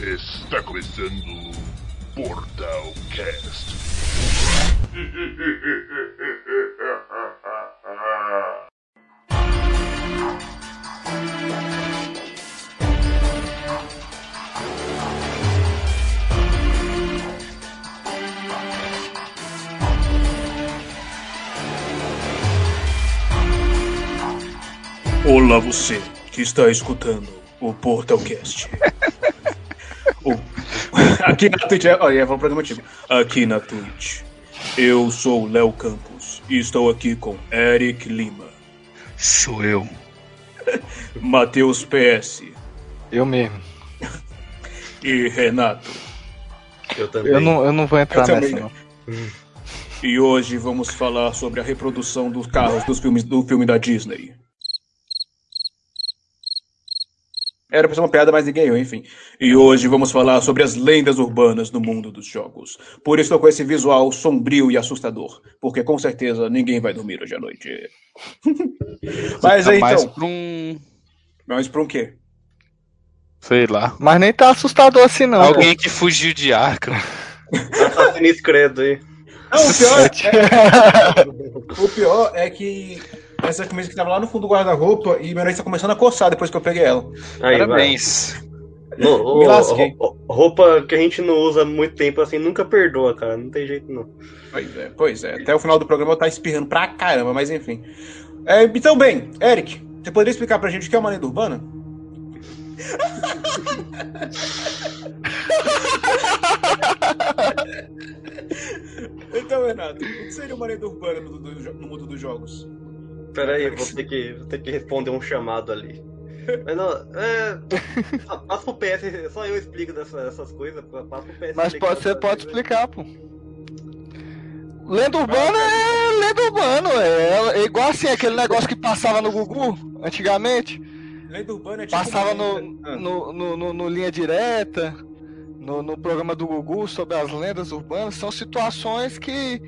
Está começando Portal Cast. Olá você que está escutando o Portalcast. o... Aqui na Twitch, é- olha, vou para o motivo. Aqui na Twitch, eu sou Léo Campos e estou aqui com Eric Lima, Sou eu. Matheus PS Eu mesmo. e Renato. Eu também. Eu não, eu não vou entrar Eu nessa. E hoje vamos falar sobre a reprodução dos carros dos filmes do filme da Disney. Era pra ser uma piada, mas ninguém enfim. E hoje vamos falar sobre as lendas urbanas no mundo dos jogos. Por isso estou com esse visual sombrio e assustador. Porque com certeza ninguém vai dormir hoje à noite. mas aí Tá mais então. pra um. Mas pra um quê? Sei lá. Mas nem tá assustador assim, não. Alguém que fugiu de Arkham. Assassin's Credo aí. Não, o pior é, o pior é que essa camisa que tava lá no fundo do guarda-roupa e minha nariz tá começando a coçar depois que eu peguei ela. Aí, Parabéns. vai. No, Me lasquei. roupa que a gente não usa há muito tempo assim nunca perdoa, cara. Não tem jeito não. Pois é, pois é. Até o final do programa eu tá espirrando pra caramba, mas enfim. É, então, bem, Eric, você poderia explicar pra gente o que é uma lenda urbana? então, Renato, o que seria uma lenda urbana no, no- no mundo dos jogos? Pera aí, vou ter que, vou ter que responder um chamado ali. Mas não, é. Passa pro PS, só eu explico dessa- essas coisas. Passa pro PS. Mas pode, você pode mim, explicar, pô. Lenda urbana é lenda urbana, é, é igual assim, aquele negócio que passava no Gugu antigamente. Lenda urbana é tipo. Passava no, Ah. no, no, no- no Linha Direta, no, no programa do Gugu sobre as lendas urbanas. São situações que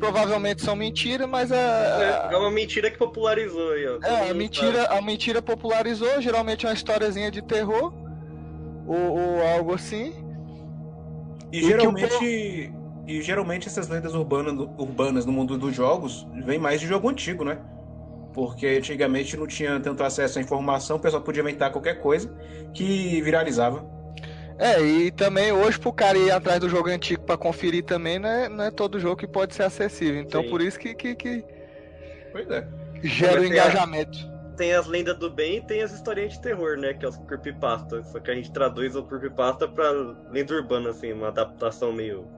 provavelmente são mentira, mas É, é a, uma mentira que popularizou aí, ó. É, a, mentira, a mentira popularizou, geralmente é uma historiazinha de terror. Ou, ou algo assim. E E que o geralmente. E geralmente essas lendas urbanas, urbanas no mundo dos jogos vêm mais de jogo antigo, né? Porque antigamente não tinha tanto acesso à informação, o pessoal podia inventar qualquer coisa que viralizava. É, e também hoje pro cara ir atrás do jogo antigo pra conferir também, não é, não é todo jogo que pode ser acessível. Então Sim. por isso que, que, que Pois é. gera o tem a- engajamento. tem as lendas do bem e tem as historinhas de terror, né? Que é os creepypasta. Só que a gente traduz o creepypasta pra lenda urbana, assim, uma adaptação meio.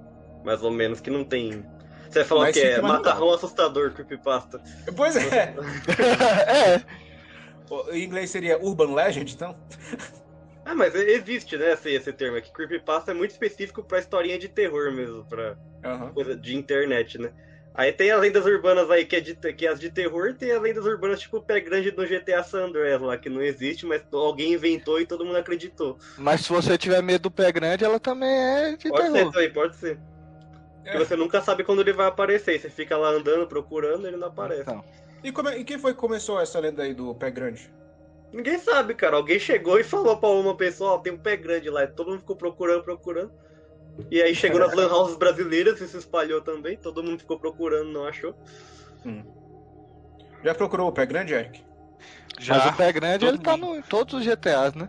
mais ou menos, que não tem. Você vai falar Mas o que é? Macarrão assustador, creepypasta. Pois é. é, O- Em inglês seria Urban Legend, então? Ah, mas existe, né, esse, esse termo aqui. Creepypasta é muito específico pra historinha de terror mesmo, pra Aham. coisa de internet, né? Aí tem as lendas urbanas aí que é, de, que é as de terror, e tem as lendas urbanas tipo o pé grande do GTA San Andreas lá, que não existe, mas alguém inventou e todo mundo acreditou. mas se você tiver medo do pé grande, ela também é de Pode ser terror. também, pode ser. É. Você nunca sabe quando ele vai aparecer. Você fica lá andando, procurando, ele não aparece. Então, E, como é- e quem foi que começou essa lenda aí do pé grande? Ninguém sabe, cara. Alguém chegou e falou pra uma pessoa, ó, tem um pé grande lá. Todo mundo ficou procurando, procurando. E aí chegou nas lan houses brasileiras e se espalhou também. Todo mundo ficou procurando, não achou. Já procurou o pé grande, Eric? mas Já. o pé grande todo ele tá mundo. no, em todos os GTAs, né?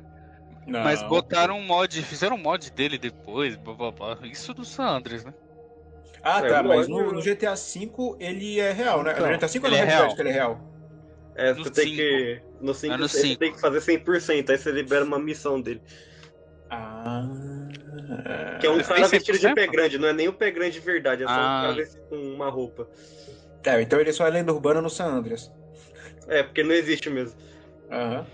Não. Mas botaram um mod, fizeram um mod dele depois, blá, blá, blá. Isso do San Andreas, né? Ah, É, tá, mas no, no GTA V ele é real, né? Então, no GTA V ele é Dead real. que ele é real? É, você tem cinco. que. No 5 É no você cinco. tem que fazer 100%. Aí você libera uma missão dele. Ah. Que é um cara vestido de 100%? pé grande. Não é nem o pé grande de verdade. É só um Ah. cara vestido com uma roupa. É, então ele só é lenda urbana no San Andreas. É, porque não existe mesmo. Aham.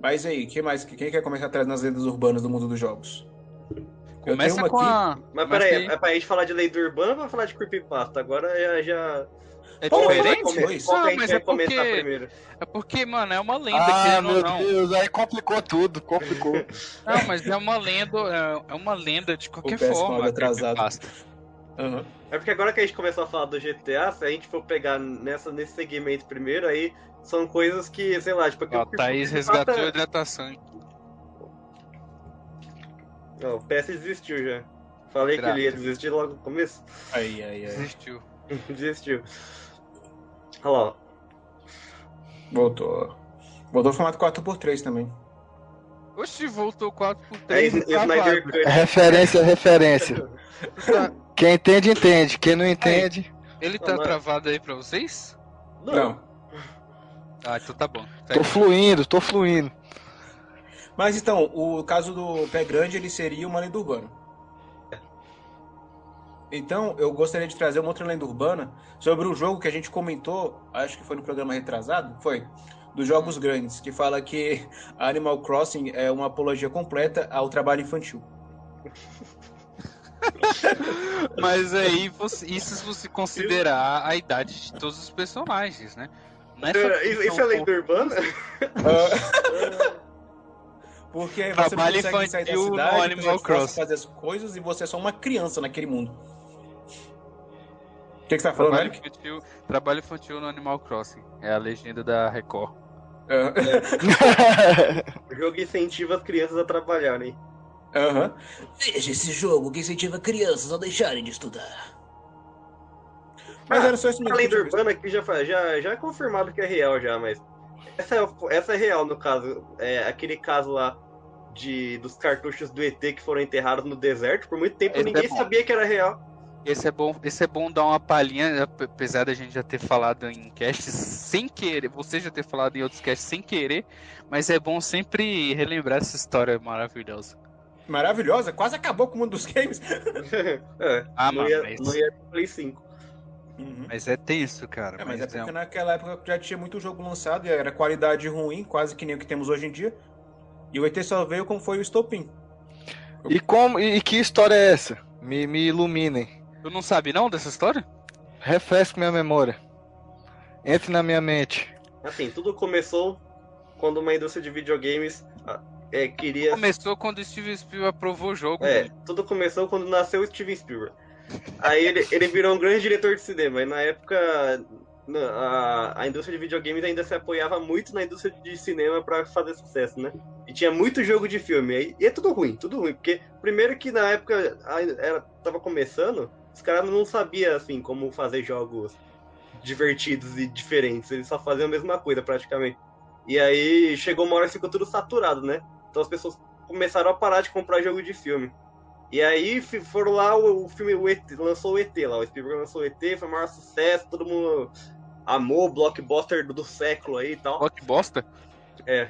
Mas aí, quem mais? Quem quer começar atrás nas lendas urbanas do mundo dos jogos? Começa com uma a. Mas peraí, aí. é pra gente falar de lenda urbana ou pra falar de creepypasta? Agora já. já... É é diferente? Não, gente mas é porque. É porque, mano, é uma lenda, Ah, querendo ou meu não. Deus, aí complicou tudo, complicou. Não, mas é uma lenda, é- é uma lenda de qualquer O PS4 forma. atrasado. Aham. É porque agora que a gente começou a falar do GTA, se a gente for pegar nessa, nesse segmento primeiro, aí são coisas que, sei lá, tipo... Ó, aquele- Thaís resgatou a hidratação. Não, o PS desistiu já. Falei que ele ia desistir logo no começo. Aí, aí, aí. Desistiu. desistiu. Olha lá. Voltou. Voltou ao formato 4x3 também. Oxi, voltou 4 por É 3 Snyder Cut. É referência, é referência. Quem entende, entende. Quem não entende. Ele tá Não, mas- travado aí pra vocês? Não. Ah, então tá bom. Tô fluindo, tô fluindo. Mas então, o caso do Pé Grande, ele seria uma lenda urbana. Então, eu gostaria de trazer uma outra lenda urbana sobre o jogo que a gente comentou, acho que foi no programa retrasado, foi, dos Jogos Grandes, que fala que Animal Crossing é uma apologia completa ao trabalho infantil. Mas aí, você- isso se você considerar a idade de todos os personagens, né? É porque Isso, é lenda urbana? Porque você Trabalho não consegue sair da infantil no cidade, Animal fazer as coisas e você é só uma criança naquele mundo. O que, que você tá falando, Trabalho Eric? infantil, trabalho infantil no Animal Crossing. É a legenda da Record. Ah, O jogo incentiva as crianças a trabalharem. Aham. Veja esse jogo que incentiva crianças a deixarem de estudar. Mas Ah, era só isso A mesmo. lenda que eu tinha urbana aqui já, já, já é confirmado que é real já, mas. Essa é, essa é real, no caso. É aquele caso lá de, dos cartuchos do ET que foram enterrados no deserto. Por muito tempo Esse ninguém é sabia que era real. Esse é bom, esse é bom dar uma palhinha, ap- apesar da gente já ter falado em casts sem querer, você já ter falado em outros casts sem querer, mas é bom sempre relembrar essa história maravilhosa. Maravilhosa, quase acabou com o mundo dos games. é, Ah, não, ia, mas- não ia Play 5. Uhum. Mas é tenso, cara. É, mas é mas é porque um- naquela época já tinha muito jogo lançado e era qualidade ruim, quase que nem o que temos hoje em dia. E o ET só veio como foi o estopim. E como e que história é essa? Me, me iluminem. Tu não sabe não dessa história? Refresque minha memória. Entre na minha mente. Assim, tudo começou quando uma indústria de videogames ah, é, queria. Começou quando o Steven Spielberg aprovou o jogo. É, tudo começou quando nasceu o Steven Spielberg. Aí ele, ele virou um grande diretor de cinema. E na época a, a indústria de videogames ainda se apoiava muito na indústria de cinema pra fazer sucesso, né? E tinha muito jogo de filme. Aí, e é tudo ruim, tudo ruim. Porque, primeiro que na época ainda era, tava começando, os caras não sabiam, assim, como fazer jogos divertidos e diferentes. Eles só faziam a mesma coisa, praticamente. E aí chegou uma hora que ficou tudo saturado, né? Então as pessoas começaram a parar de comprar jogo de filme. E aí foram lá, o, o filme o ET, lançou o ET lá, o Spielberg lançou o ET, foi o maior sucesso, todo mundo amou, blockbuster do, do século aí e tal. Bosta. É.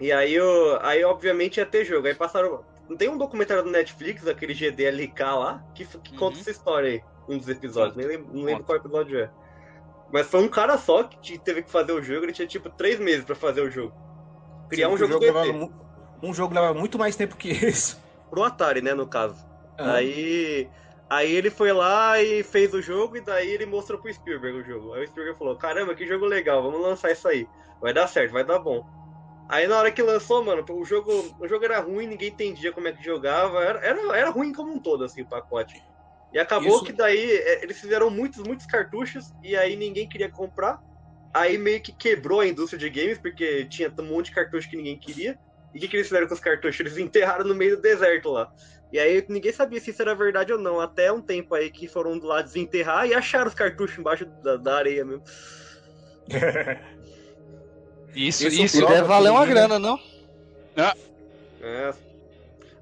E aí, o, aí obviamente ia ter jogo. Aí passaram. Não tem um documentário do Netflix, aquele GDLK lá, que, que Uhum. conta essa história aí, um dos episódios. Nem lembro, não lembro qual episódio é. Mas foi um cara só que te- teve que fazer o jogo, ele tinha tipo três meses pra fazer o jogo. Criar um Sendo que jogo, o do levava mu- Um jogo leva muito mais tempo que isso. Pro Atari, né, no caso. Ah, Aí, aí ele foi lá e fez o jogo, e daí ele mostrou pro Spielberg o jogo. Aí o Spielberg falou: Caramba, que jogo legal, vamos lançar isso aí. Vai dar certo, vai dar bom. Aí na hora que lançou, mano, o jogo, o jogo era ruim, ninguém entendia como é que jogava. Era, era, era ruim como um todo, assim, o pacote. E acabou Isso- que daí é, eles fizeram muitos, muitos cartuchos, e aí ninguém queria comprar. Aí meio que quebrou a indústria de games, porque tinha um monte de cartucho que ninguém queria. E o que, que eles fizeram com os cartuchos? Eles enterraram no meio do deserto lá. E aí ninguém sabia se isso era verdade ou não. Até um tempo aí que foram lá desenterrar e acharam os cartuchos embaixo da, da areia mesmo. Isso, Isso isso. Deve valer uma ninguém- grana, não? É.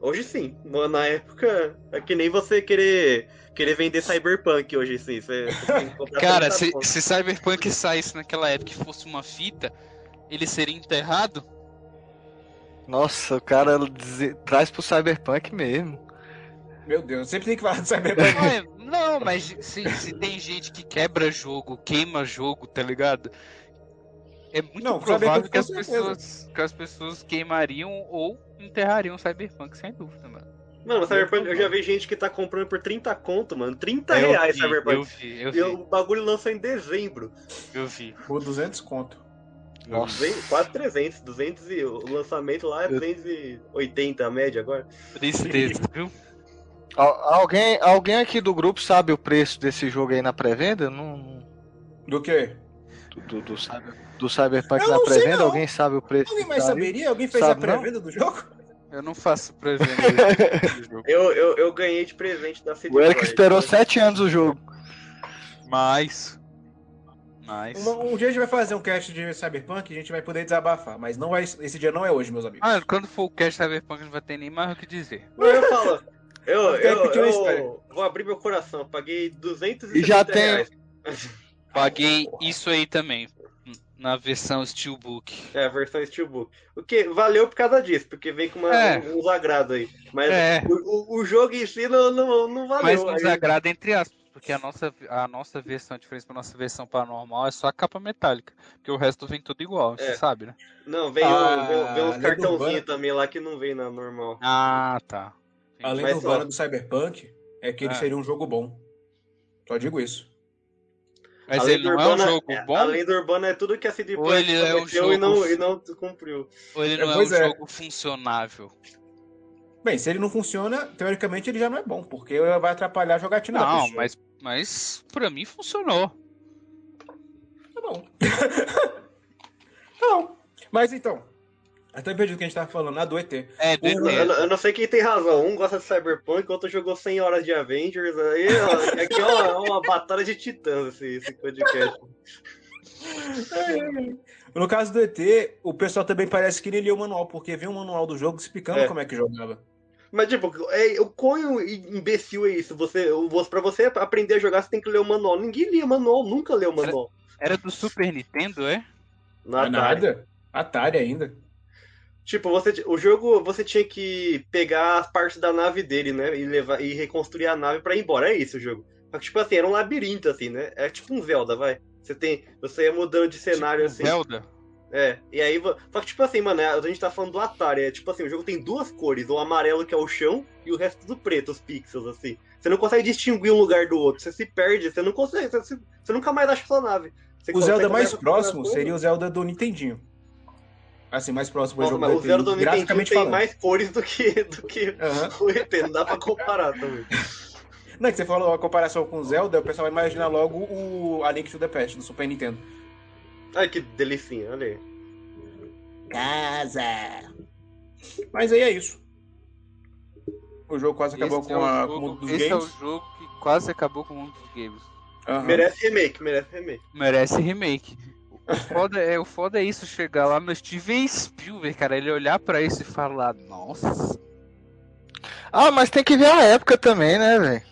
Hoje sim. Na época, é que nem você querer, querer vender Cyberpunk hoje sim. Você, você tem que comprar Cara, 30 se, se Cyberpunk saísse naquela época e fosse uma fita, ele seria enterrado? Nossa, o cara diz- traz pro Cyberpunk mesmo. Meu Deus, sempre tem que falar de Cyberpunk. Não, é- não, mas se, se tem gente que quebra jogo, queima jogo, tá ligado? É muito Não, provável Cyberpunk que as, pessoas, que as pessoas queimariam ou enterrariam Cyberpunk, sem dúvida, mano. Mano, Cyberpunk, eu já vi gente que tá comprando por 30 conto, mano. 30 Eu reais vi, Cyberpunk. Eu vi, eu E vi, o bagulho lançou em dezembro. eu vi. Por 200 conto. Nossa. 200, quase 300. 200 e, o lançamento lá é 280 a média agora. Tristeza, viu? Al- alguém, alguém aqui do grupo sabe o preço desse jogo aí na pré-venda? Não, Do quê? do, do, do, Cyber- do Cyberpunk Eu na não sei, pré-venda? não. Alguém sabe o preço? Alguém mais saberia? Alguém fez Sabe, a pré-venda do jogo? Eu não faço pré-venda desse jogo. Eu, eu, eu ganhei de presente da CD O Eric esperou sete anos o jogo. Mas. Mas. Um, um dia a gente vai fazer um cast de Cyberpunk e a gente vai poder desabafar, mas não vai, esse dia não é hoje, meus amigos. Ah, quando for o cast Cyberpunk não vai ter nem mais o que dizer. Não, eu falo. Eu, Eu eu, eu vou abrir meu coração. eu Paguei 270 E já tem- reais. Paguei isso aí também. Na versão Steelbook. É, a versão Steelbook. O que valeu por causa disso, porque vem com uma, É. uns agrados aí. Mas É. o, o, o jogo em si não, não, não valeu. Mas nos Aí- agrada entre aspas. Porque a nossa, a nossa versão, a diferença pra nossa versão paranormal é só a capa metálica. Porque o resto vem tudo igual, É. você sabe, né? Não, vem, Ah, um- vem, vem uns cartãozinhos também lá que não vem na normal. Ah, tá. A Entendi. lenda Mas, urbana do Cyberpunk é que ele Ah. seria um jogo bom. Só digo isso. Mas A ele não é um urbana- jogo é- bom? A lenda urbana é tudo que a CD Ou Projekt ele é um prometeu e, jogo não, e não cumpriu. Ou ele É, não é um é. jogo funcionável? Bem, se ele não funciona, teoricamente ele já não é bom, porque vai atrapalhar a jogatina da Não, pessoa. mas, mas pra mim funcionou. Tá bom. tá bom. Mas então, até perdi o que a gente tava falando, a do ET. É, do O- Eu, ET. eu- eu não sei quem tem razão. Um gosta de Cyberpunk, outro jogou 100 horas de Avengers. Aí, ó, aqui é uma, uma batalha de titãs esse, esse podcast. No caso do ET, o pessoal também parece que nem lia o manual, porque vem um manual do jogo explicando É. como é que jogava. Mas, tipo, é, o quão imbecil é isso? Você, você, pra você aprender a jogar, você tem que ler o manual. Ninguém lia manual, nunca leu o manual. Era do Super Nintendo, é? Na Atari. nada. Atari ainda. Tipo, você, o jogo você tinha que pegar as partes da nave dele, né? E levar e reconstruir a nave pra ir embora. É isso o jogo. Só que, tipo assim, era um labirinto, assim, né? É tipo um Zelda, vai. Você tem. Você ia mudando de cenário Tipo assim. Zelda? É, e aí. Só que, tipo assim, mano, é- a gente tá falando do Atari. É tipo assim, o jogo tem duas cores: o amarelo, que é o chão, e o resto do preto, os pixels, assim. Você não consegue distinguir um lugar do outro. Você se perde, você não consegue. Você, você nunca mais acha sua nave. Você O Zelda mais próximo seria o Zelda do Nintendinho. Assim, mais próximo Nossa, jogo mas do o Zelda do graficamente tem falando. mais cores do que, do que Aham. o ET. Não dá pra comparar também. Não, é que você falou a comparação com o Zelda, o pessoal vai imaginar logo o A Link to the Past, do Super Nintendo. Ai, que delicinha, olha aí. Casa! Mas aí é isso. O jogo quase acabou Esse com, é o a, jogo- com o mundo dos esse é games. o jogo que quase acabou com o mundo dos games. Aham. Merece remake, merece remake. Merece remake. O foda, é, o foda é isso, chegar lá no Steven Spielberg, cara, ele olhar pra isso e falar, nossa. Ah, mas tem que ver a época também, né, velho?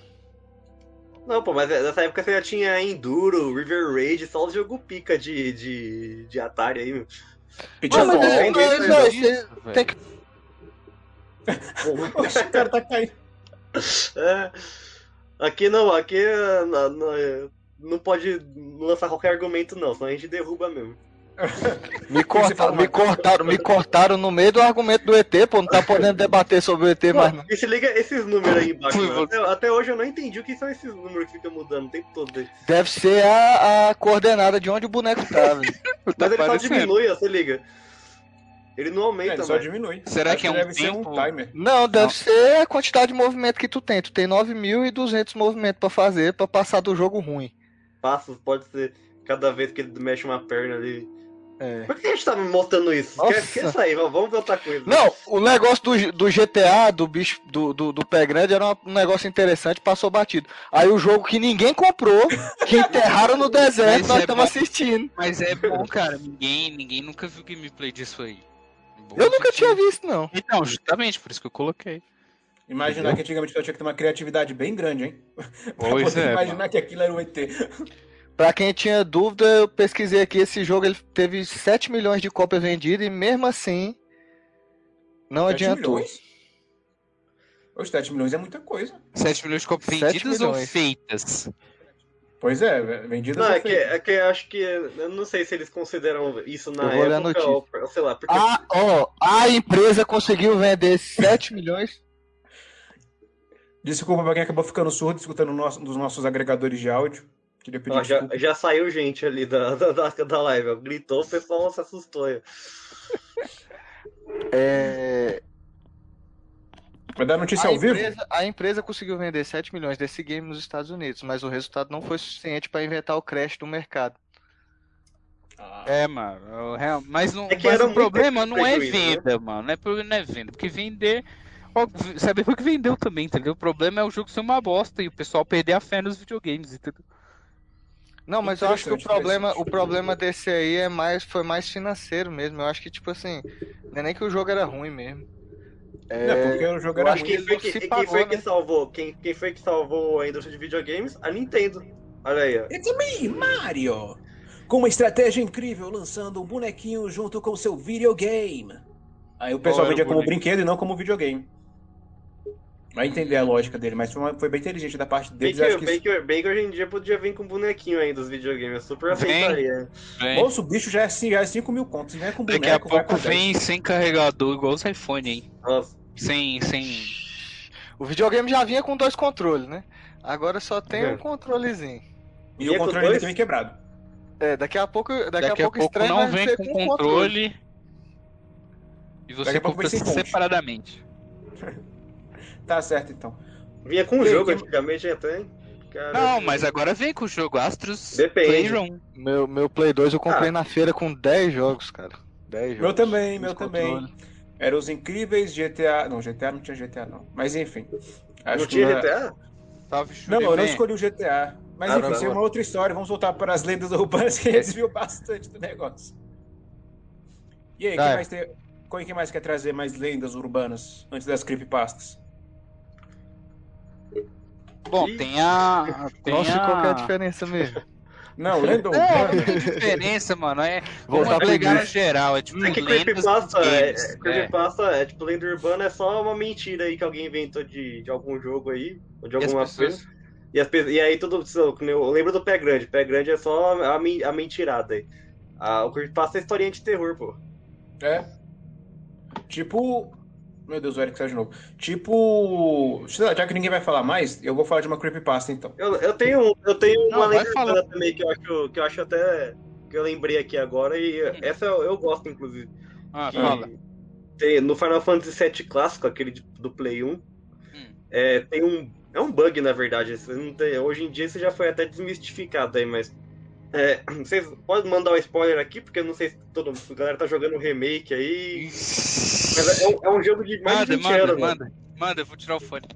Não, pô, mas nessa época você já tinha Enduro, River Raid, só os jogo pica de, de, de Atari aí, meu. Pitfall. mas é- mas, isso, você velho. tem que- Oxe, o cara tá caindo. É. Aqui não, aqui é, não, não- pode lançar qualquer argumento não, senão a gente derruba mesmo. Me, corta- me cortaram, me cortaram no meio do argumento do ET, pô. Não tá podendo debater sobre o ET mais não. E se liga esses números aí embaixo, você. até, até hoje eu não entendi o que são esses números que ficam mudando o tempo todo. aí. Deve ser a, a coordenada de onde o boneco tá, velho. Mas Tá ele só parecendo. diminui, ó, você liga. Ele não É, aumenta ele só mais. diminui. Será Acho que é um deve ser tempo- um timer. Não, deve Não. ser a quantidade de movimento que tu tem. Tu tem 9.200 movimentos pra fazer pra passar do jogo ruim. Passos pode ser cada vez que ele mexe uma perna ali. É. Por que a gente tá me mostrando isso? Nossa. Quer, quer sair? Vamos ver outra coisa. Não, o negócio do, do GTA, do bicho, do, do, do pé grande, era um negócio interessante, passou batido. Aí o jogo que ninguém comprou, que enterraram no deserto, Mas nós é estamos bom. assistindo. Mas é bom, cara, ninguém, ninguém nunca viu gameplay disso aí. Bom Eu nunca tinha visto, não. Então, justamente, por isso que eu coloquei. Imaginar que antigamente eu tinha que ter uma criatividade bem grande, hein? pra Pois poder é, imaginar que aquilo era um ET. Pra quem tinha dúvida, eu pesquisei aqui, esse jogo ele teve 7 milhões de cópias vendidas e mesmo assim não 7 adiantou. milhões? Os 7 milhões é muita coisa. 7 milhões de cópias vendidas ou feitas? Pois é, vendidas Não, ou é que, feitas. é que eu acho que. Eu não sei se eles consideram isso na Eu vou ler a época ou, sei lá, porque. A, ó, a empresa conseguiu vender 7 milhões. Desculpa pra quem acabou ficando surdo escutando nosso- dos nossos agregadores de áudio. Queria pedir Ó, já, desculpa. já saiu gente ali da, da, da, da live. Gritou, o pessoal se assustou. É, Vai dar notícia A ao vivo? empresa, a empresa conseguiu vender 7 milhões desse game nos Estados Unidos, mas o resultado não foi suficiente para inventar o crash do mercado. Ah, É, mano. real- Mas, não, É que mas era o problema não é né? venda, mano. Não é problema não é venda. Porque vender. Que vendeu também, entendeu? O problema é o jogo ser uma bosta e o pessoal perder a fé nos videogames, entendeu? Não, mas eu acho que o problema, o problema desse aí é mais, foi mais financeiro mesmo. Eu acho que, tipo assim, não é nem que o jogo era ruim mesmo. É, porque o jogo eu era acho ruim. que Quem foi não que, se quem pagou, foi que né? salvou? Quem, quem foi que salvou a indústria de videogames? A Nintendo. Olha aí, ó. It's me, Mario! Com uma estratégia incrível, lançando um bonequinho junto com seu videogame. Aí o pessoal era vendia como brinquedo e não como videogame. Vai entender a lógica dele, mas foi, uma- foi bem inteligente da parte Bem deles. que, bem que hoje em dia podia vir com bonequinho aí dos videogames. Eu super Vem. aceitaria. Moço, o bicho já é, assim, já é 5 mil contos, não é com boneco, Daqui a pouco vem sem carregador, igual os iPhone, hein? Nossa. Sem. sem... O videogame já vinha com dois controles, né? Agora só tem É. um controlezinho. E E o é com controle dois? também quebrado. É, daqui a pouco, daqui, Daqui, a pouco, a pouco estranho não vem com com controle. E você compra vem separadamente. Tá certo, então. Vinha com o jogo que- antigamente até. Caramba. Não, mas agora vem com o jogo Astros Depende. Playroom. Meu, meu Play 2 eu comprei Ah. na feira com 10 jogos, cara. 10 jogos. Meu também, meu também. controles. Eram os incríveis GTA. Não, GTA não tinha GTA, não. Mas enfim. Acho Não que tinha não é- GTA? Salve, Não, eu não escolhi o GTA. Mas Ah, enfim, tá isso é uma outra história. Vamos voltar para as lendas urbanas que desviou bastante do negócio. E aí, quem Vai. mais, tem... quem quem mais quer trazer mais lendas urbanas antes das creepypastas? Bom, tem a. Tem Nossa, a... qual que é a diferença mesmo? Não, lenda É, urbana. não tem diferença, mano. É, Voltar vamos pegar no geral. É tipo É que creepypasta é, games, é, creepypasta é tipo lenda urbana é só uma mentira aí que alguém inventou de, de algum jogo aí, ou de alguma coisa. E, as, e aí tudo. Eu lembro do pé grande. Pé grande é só a, a mentirada aí. Ah, o creepypasta é historinha de terror, pô. É. Tipo. Meu Deus, o Eric saiu de novo. Tipo. Já que ninguém vai falar mais, eu vou falar de uma creepypasta então. Eu, eu tenho, eu tenho Não, uma lenda também que eu acho, que eu acho até. que eu lembrei aqui agora, e Hum. essa eu, eu gosto, inclusive. Ah, que fala. tem- no Final Fantasy VII clássico, aquele de- do Play 1, Hum. é, tem um. É um bug, na verdade. tem- hoje em dia isso já foi até desmistificado aí, mas. É, vocês podem mandar um spoiler aqui, porque eu não sei se todo a galera tá jogando remake aí. Mas é, um, é um jogo de mais Manda, de 20 manda, anos, mano. manda. Manda, eu vou tirar o fone.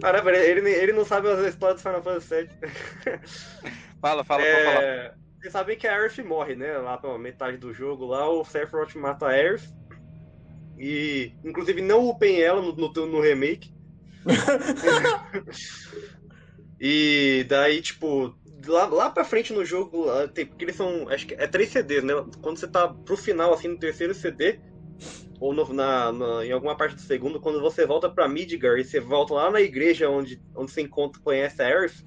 Caramba, ele, ele não sabe as histórias do Final Fantasy VII. Fala, fala, pode falar. É, vocês sabem que a Aerith morre, né? Lá pela metade do jogo, lá o Sephiroth mata a Aerith. E, inclusive, não upem ela no, no, no remake. e daí, tipo, lá, lá pra frente no jogo, lá tem, porque eles são, acho que é três CDs, né? Quando você tá pro final, assim, no terceiro CD, ou no- na, na- em alguma parte do segundo, quando você volta pra Midgar e você volta lá na igreja onde, onde você encontra, conhece a Aerith,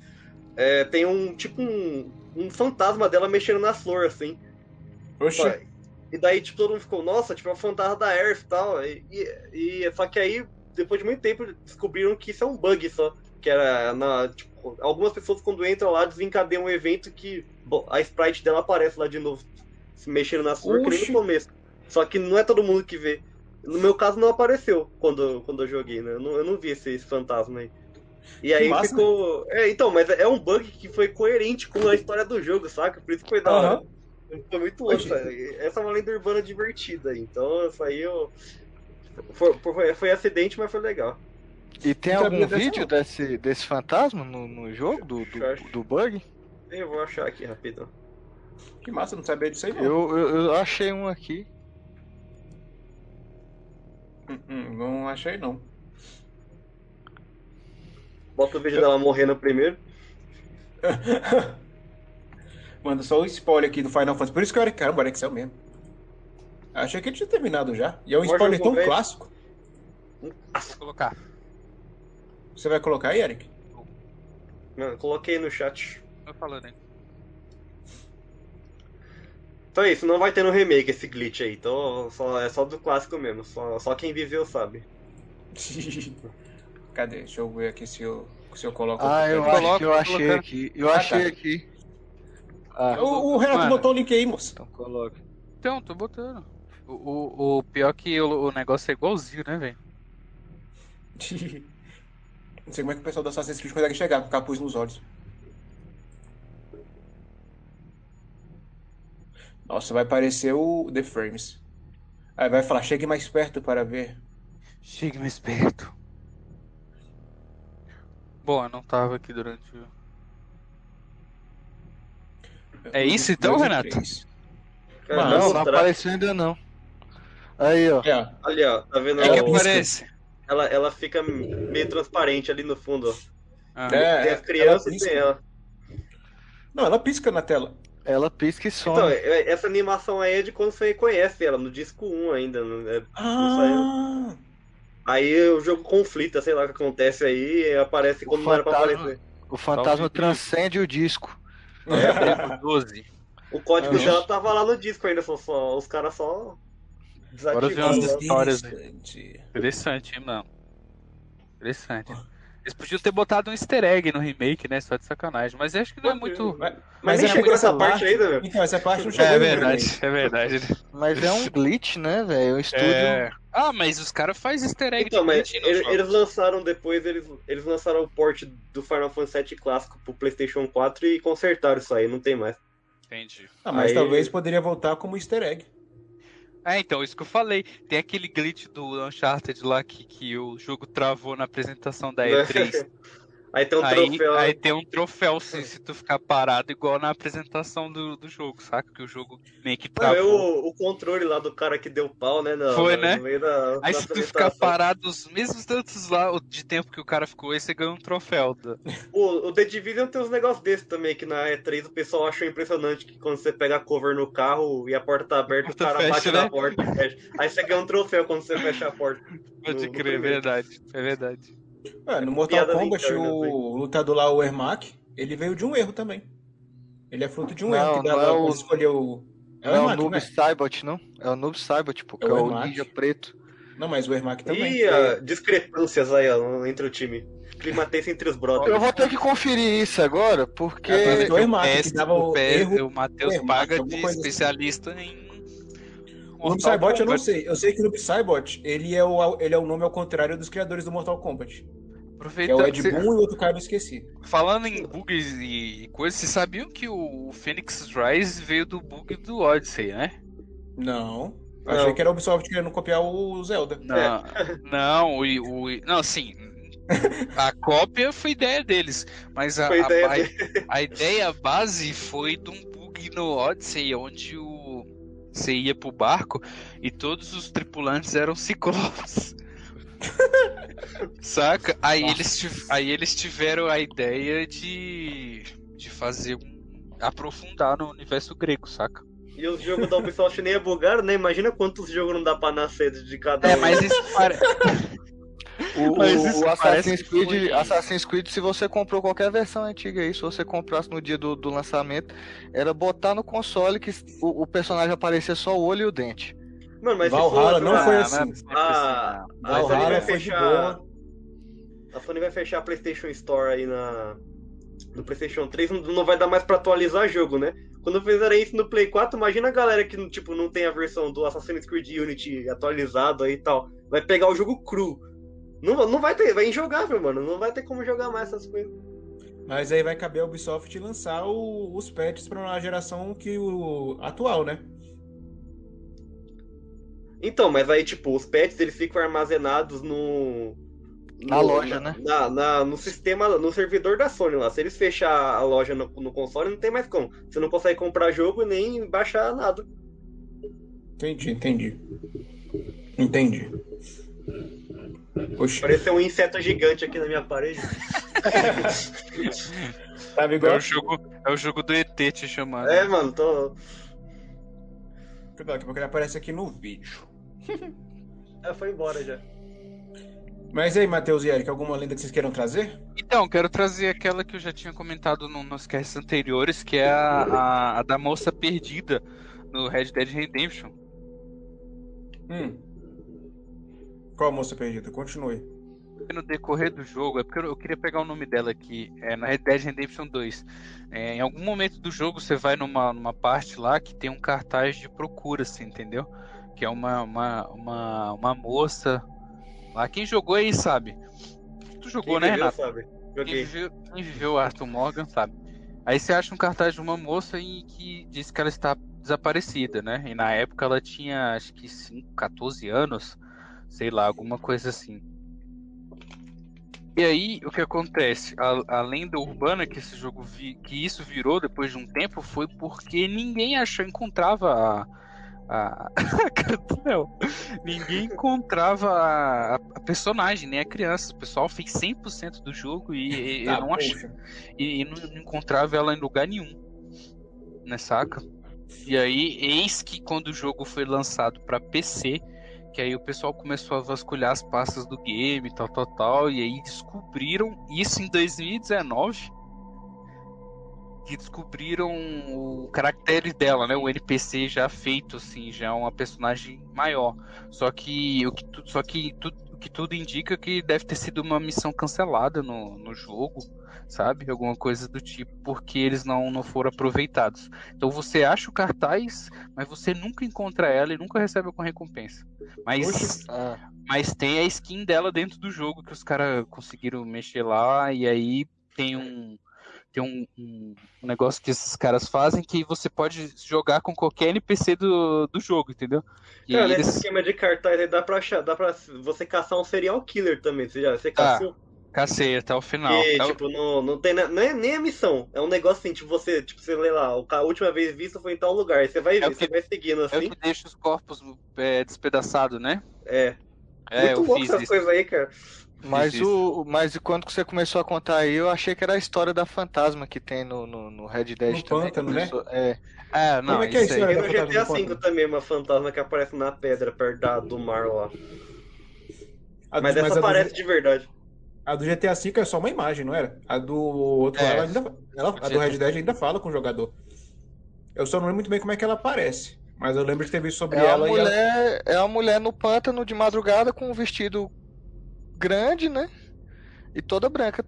é, tem um, tipo, um, um fantasma dela mexendo na flor, assim. Oxi. E daí, tipo, todo mundo ficou, nossa, tipo, é o fantasma da Earth e tal. E, e, e- só que aí, depois de muito tempo, descobriram que isso é um bug só. Que era na. Tipo, algumas pessoas quando entram lá desencadeiam um evento que bom, a sprite dela aparece lá de novo, se mexendo na flor, que nem no começo. Só que não é todo mundo que vê. No meu caso não apareceu quando, quando eu joguei, né? Eu não, eu não vi esse, esse fantasma aí. E aí massa, ficou. É, então, mas é um bug que foi coerente com a história do jogo, saca? Por isso que foi da hora. Foi muito louco. Essa é uma lenda urbana divertida, então isso aí eu. Foi, foi, foi acidente, mas foi legal. E tem Não algum vídeo não. desse, desse fantasma no, no jogo, do, do, do bug? Eu vou achar aqui rapidão. Que massa, não sabia disso aí não. Eu, eu, eu achei um aqui. Hum, hum, não achei não. Bota o vídeo dela morrendo primeiro. Manda só o spoiler aqui do Final Fantasy. Por isso que eu era caramba, o Eric saiu mesmo. Achei que ele tinha terminado já. E é um Pode spoiler tão clássico. Vou colocar. Você vai colocar aí, Eric? Não, coloquei no chat. Tô falando aí. Então é isso, não vai ter no remake esse glitch aí. Então só, é só do clássico mesmo. Só, só quem viveu sabe. Cadê? Deixa eu ver aqui se eu, se eu coloco. Ah, eu Coloca, acho que eu achei colocando. aqui. Eu Ah, achei tá. aqui. Ah, O, o Renato Mano. botou o link aí, moço. então coloca. Então, tô botando. O, o, o pior que o, o negócio é igualzinho, né, velho? Não sei como é que o pessoal do Assassin's Creed consegue chegar com capuz nos olhos. Nossa, vai parecer o The Frames. Aí vai falar, chegue mais perto para ver. Chegue mais perto. Bom, eu não tava aqui durante o. É isso então, Renato? Cara, Não, não apareceu ainda não. Aí, ó. É. Ali, ó, tá vendo? É que aparece. Ela, ela fica meio transparente ali no fundo, ó. Ah, É, tem as crianças ela e tem ela. Não, ela pisca na tela. Ela pisca e Então, some. é- essa animação aí é de quando você conhece ela, no disco 1 ainda. não é- Ah, Aí o jogo conflita, sei lá o que acontece aí, e aparece quando não era pra fantasma- aparecer. o fantasma transcende o disco. é 12. O código dela tava lá no disco ainda, só, só- os caras só Bora ver desativaram. umas histórias. Interessante. Interessante, hein, mano. Interessante. Eles podiam ter botado um easter egg no remake, né? Só de sacanagem. Mas eu acho que não é muito. Mas, Mas nem era chegou muito nessa parte ainda, meu. Então, essa parte não chegou É verdade, remake. é verdade. Mas é um glitch, né, velho? O estúdio. É... Ah, mas os caras fazem easter egg Então, mas eles, eles lançaram depois, eles, eles lançaram o port do Final Fantasy VII clássico pro PlayStation 4 e consertaram isso aí, não tem mais. Entendi. Ah, mas Aí- talvez poderia voltar como easter egg. É, então, isso que eu falei. Tem aquele glitch do Uncharted lá que, que o jogo travou na apresentação da E3. Aí tem um aí, troféu. aí tem um troféu se, se tu ficar parado, igual na apresentação do, do jogo, saca? Que o jogo meio que Não, é travou. o, o controle lá do cara que deu pau, né? na- Foi, né? No da, Aí se tu ficar parado os mesmos tantos lá de tempo que o cara ficou, aí você ganha um troféu. da- O, o The Division tem uns negócios desses também, que na E3 o pessoal achou impressionante que quando você pega a cover no carro e a porta tá aberta, o cara fecha, bate né? na porta e fecha. Aí você ganha um troféu quando você fecha a porta. Pode No- no crer, é primeiro. verdade. É verdade. É, no Mortal Piada Kombat, o lutador lá, o Ermac, ele veio de um erro também. Ele é fruto de um Não, erro que não dava é quando o- escolheu o. É Não é o Ermac, Noob né? Saibot, não? É o Noob Saibot, pô, que É é o o Ermac. ninja preto. Não, mas o Ermac também. E ah, discrepâncias aí, ó, entre o time. Clima tenso entre os brothers. Eu vou ter que conferir isso agora, porque. É, o Ermac, PS, que dava o, o PS, erro. o Matheus o Ermac, paga de assim. especialista em. O Noob Mortal Saibot eu não Kombat. sei. Eu sei que o Noob Saibot, ele é o, ele é o nome ao contrário dos criadores do Mortal Kombat. Que é Aproveitando o Ed você- Boon e o outro cara eu esqueci. Falando em bugs e coisas, vocês sabiam que o Phoenix Rise veio do bug do Odyssey, né? Não. Achei que era o Ubisoft querendo copiar o Zelda. Não, não, o, o, não, sim. A cópia foi ideia deles, mas a- ideia a- a ideia base foi de um bug no Odyssey, onde o você ia pro barco e todos os tripulantes eram ciclopes. Saca? Aí eles, aí eles tiveram a ideia de, de fazer um. aprofundar no universo grego, saca? E os jogos da Ubisoft nem é bugado, né? Imagina quantos jogos não dá pra nascer de cada É, um. mas isso parece. O, Mas o- Assassin's Creed, foi- Assassin's Creed, se você comprou qualquer versão antiga aí, se você comprasse no dia do, do lançamento, era botar no console que o, o personagem aparecia só o olho e o dente. Mano, mas Valhalla for, não foi Ah, assim. é Ah, Sony Valhalla vai fechar. A Sony vai fechar a PlayStation Store aí na. No PlayStation 3 não, vai dar mais pra atualizar jogo, né? Quando fizerem isso no Play 4, imagina a galera que tipo, não tem a versão do Assassin's Creed Unity atualizado aí e tal. Vai pegar o jogo cru. Não, não vai ter, vai injogável, mano. Não vai ter como jogar mais essas coisas. Mas aí vai caber a Ubisoft lançar o- os patches pra uma geração que o atual, né? Então, mas aí, tipo, os pets eles ficam armazenados no. Na no- loja, na- né? na- na- no sistema, no servidor da Sony lá. Se eles fechar a loja no, no console, não tem mais como. Você não consegue comprar jogo nem baixar nada. Entendi, entendi. Entendi. Oxi, Pareceu um inseto gigante aqui na minha parede. É o, jogo, é o jogo do ET te chamando. É, mano, tô. Daqui a pouco ele aparece aqui no vídeo. É, foi embora já. Mas aí, Matheus e Eric, alguma lenda que vocês queiram trazer? Então, quero trazer aquela que eu já tinha comentado no, nos casts anteriores, que é a, a- a da moça perdida no Red Dead Redemption. Hum. Qual a moça perdida? Continue. No decorrer do jogo, é porque eu, queria pegar o nome dela aqui, é na Red Dead Redemption 2. É, em algum momento do jogo você vai numa, numa parte lá que tem um cartaz de procura, assim, entendeu? Que é uma, uma, uma, uma moça lá. Quem jogou aí sabe. Tu jogou, Quem né, viveu, Renato? sabe? Quem Joguei. viveu, quem viveu o Arthur Morgan sabe. Aí você acha um cartaz de uma moça e que diz que ela está desaparecida, né? E na época ela tinha acho que 5, 14 anos, sei lá, alguma coisa assim. E aí o que acontece? A, a lenda urbana que esse jogo vi, que isso virou depois de um tempo foi porque ninguém achou, encontrava a. a... Léo. ninguém encontrava a, a personagem, nem a criança. O pessoal fez 100% do jogo e, e eu não poxa. e, e não, não encontrava ela em lugar nenhum. Né, saca? E aí, eis que quando o jogo foi lançado pra PC, que aí o pessoal começou a vasculhar as pastas do game, tal, tal, tal, e aí descobriram isso em 2019. Que descobriram o caractere dela, né? O NPC já feito, assim, já uma personagem maior. Só que o que, tu- só que tu- o que tudo indica que deve ter sido uma missão cancelada no, no jogo sabe? Alguma coisa do tipo, porque eles não, não foram aproveitados. Então você acha o cartaz, mas você nunca encontra ela e nunca recebe alguma recompensa. Mas. Ah, mas tem a skin dela dentro do jogo que os caras conseguiram mexer lá, e aí tem um. Tem um, um- negócio que esses caras fazem que você pode jogar com qualquer NPC do, do jogo, entendeu? E Cara, eles- nesse esquema de cartaz aí dá pra achar, dá pra você caçar um serial killer também. Você já você Tá, caçou? Cacei até o final. E, É o- tipo, não, não tem na- não é nem a missão. É um negócio assim, tipo, você, tipo, você lê lá, a última vez visto foi em tal lugar. Aí você vai, É você que- vai seguindo é o assim. que deixa os corpos é, despedaçados, né? É. É, Muito eu louco fiz essas isso. coisas aí, cara. mas, o, mas e quando você começou a contar aí, eu achei que era a história da fantasma que tem no, no, no Red Dead No também. pântano, né? É, É, não, Como é que é isso. Tem no GTA V do também uma fantasma que aparece na pedra perto da- do mar lá. A do- Mas essa do- aparece de verdade. A do GTA V é só uma imagem, não era? A do outro É. ainda, ela- a do Red Dead ainda fala com o jogador. Eu só não lembro muito bem como é que ela aparece. Mas eu lembro de ter visto sobre é, ela e ela. mulher, é uma mulher no pântano de madrugada com um vestido grande, né? E toda branca,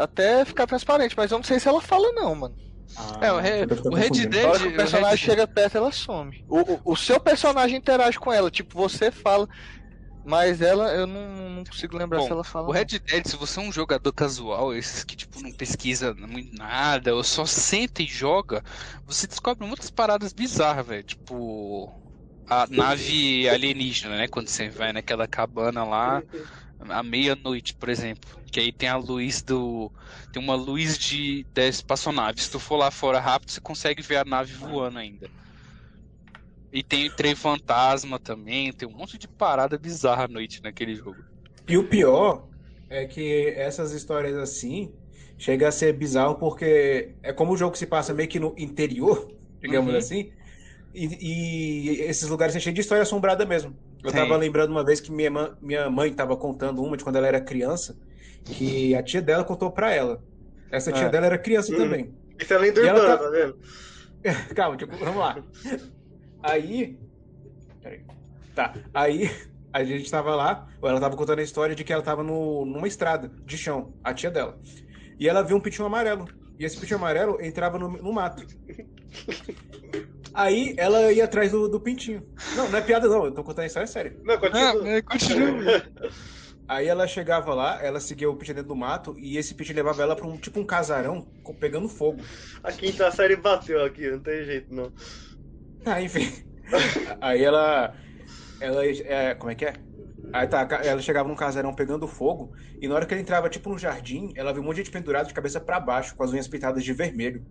até ficar transparente. Mas eu não sei se ela fala, não, mano. Ah, É, o Re- o Red. Dead- Na hora que o o personagem Red- chega perto, ela some. O, o, o seu personagem interage com ela, tipo, você fala. Mas ela, eu não, não consigo lembrar Bom, se ela fala. O Red Dead, se você é um jogador casual, esses que tipo não pesquisa muito nada, ou só senta e joga, você descobre muitas paradas bizarras, velho. Tipo a nave alienígena, né? Quando você vai naquela cabana lá à meia-noite, por exemplo, que aí tem a luz do tem uma luz de da espaçonave. Se tu for lá fora rápido, você consegue ver a nave voando ainda. E tem o trem fantasma também, tem um monte de parada bizarra à noite naquele jogo. E o pior é que essas histórias assim chega a ser bizarro porque é como o jogo se passa meio que no interior, digamos Uhum. assim, e, e esses lugares são cheios de história assombrada mesmo. Eu Sim. tava lembrando uma vez que minha, ma- minha mãe tava contando uma de quando ela era criança, que a tia dela contou pra ela. Essa tia É. dela era criança Hum. também. Isso é lenda E ela urbana, tá- tá vendo? Calma, tipo, vamos lá. Aí. Peraí. Tá. Aí a gente tava lá, ou ela tava contando a história de que ela tava no, numa estrada de chão, a tia dela. E ela viu um pitinho amarelo. E esse pitinho amarelo entrava no, no mato. Aí ela ia atrás do, do pintinho. Não, não é piada, não. Eu tô contando a história séria. Não, continua. é, continua. Aí ela chegava lá, ela seguia o pitinho dentro do mato, e esse pitinho levava ela pra um tipo um casarão pegando fogo. A quinta série bateu aqui, não tem jeito não. Ah, enfim. Aí ela. Ela. É, como é que é? Aí tá, ela chegava num casarão pegando fogo, e na hora que ela entrava, tipo, no jardim, ela viu um monte de gente pendurado de cabeça pra baixo, com as unhas pintadas de vermelho.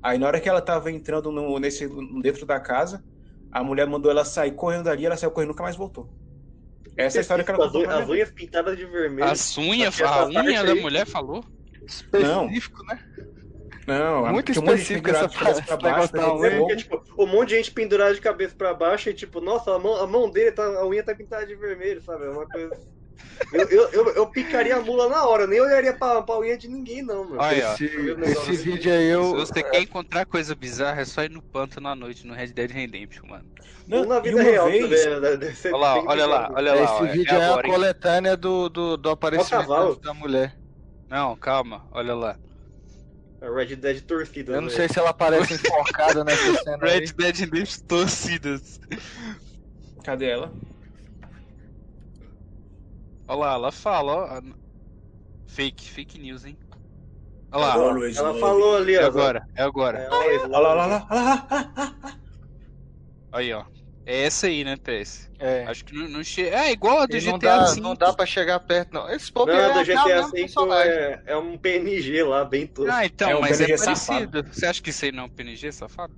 Aí na hora que ela tava entrando no, nesse, dentro da casa, a mulher mandou ela sair correndo dali, ela saiu correndo e nunca mais voltou. Essa é a história que ela as, contou as minha unhas pintadas de vermelho. As unhas, a unha da mulher falou? Não. Específico, né? Não, Muito um de gente específico essa cabeça pra baixo, unha. fogo. Porque, tipo, um monte de gente pendurada de cabeça pra baixo e, tipo, nossa, a mão, a mão dele, tá, a unha tá pintada de vermelho, sabe? É uma coisa. Eu, eu, eu, eu picaria a mula na hora, nem olharia pra, pra unha de ninguém, não, mano. Olha, ó. Esse, esse vídeo aí Se eu. você quer encontrar coisa bizarra, é só ir no pântano à noite, no Red Dead Redemption, mano. Não, Ou na vida real vez- também, né? Deve ser Olha lá, olha lá, olha lá. Esse ó, vídeo é, agora, a hein? coletânea do, do, do aparecimento da mulher. Não, calma, olha lá. A Red Dead torcida. Eu não né? sei se ela aparece enforcada nessa cena aí. Red Dead Redemption torcidas. Cadê ela? Olha lá, ela fala, ó. Fake, fake news, hein? Olha lá, Ela love falou ali, é ó. agora, é agora. É, always Olha lá, olha lá, olha lá. Aí, ó. É essa aí, né, PS? É. Acho que não, não chega. É igual a do E GTA não, dá, V. não dá pra chegar perto, não. Esse Não, povo a do é GTA mesmo V personagem. é, é um PNG lá, bem tosco. Ah, então, É um mas é PNG parecido. Você acha que isso aí não é um PNG, safado?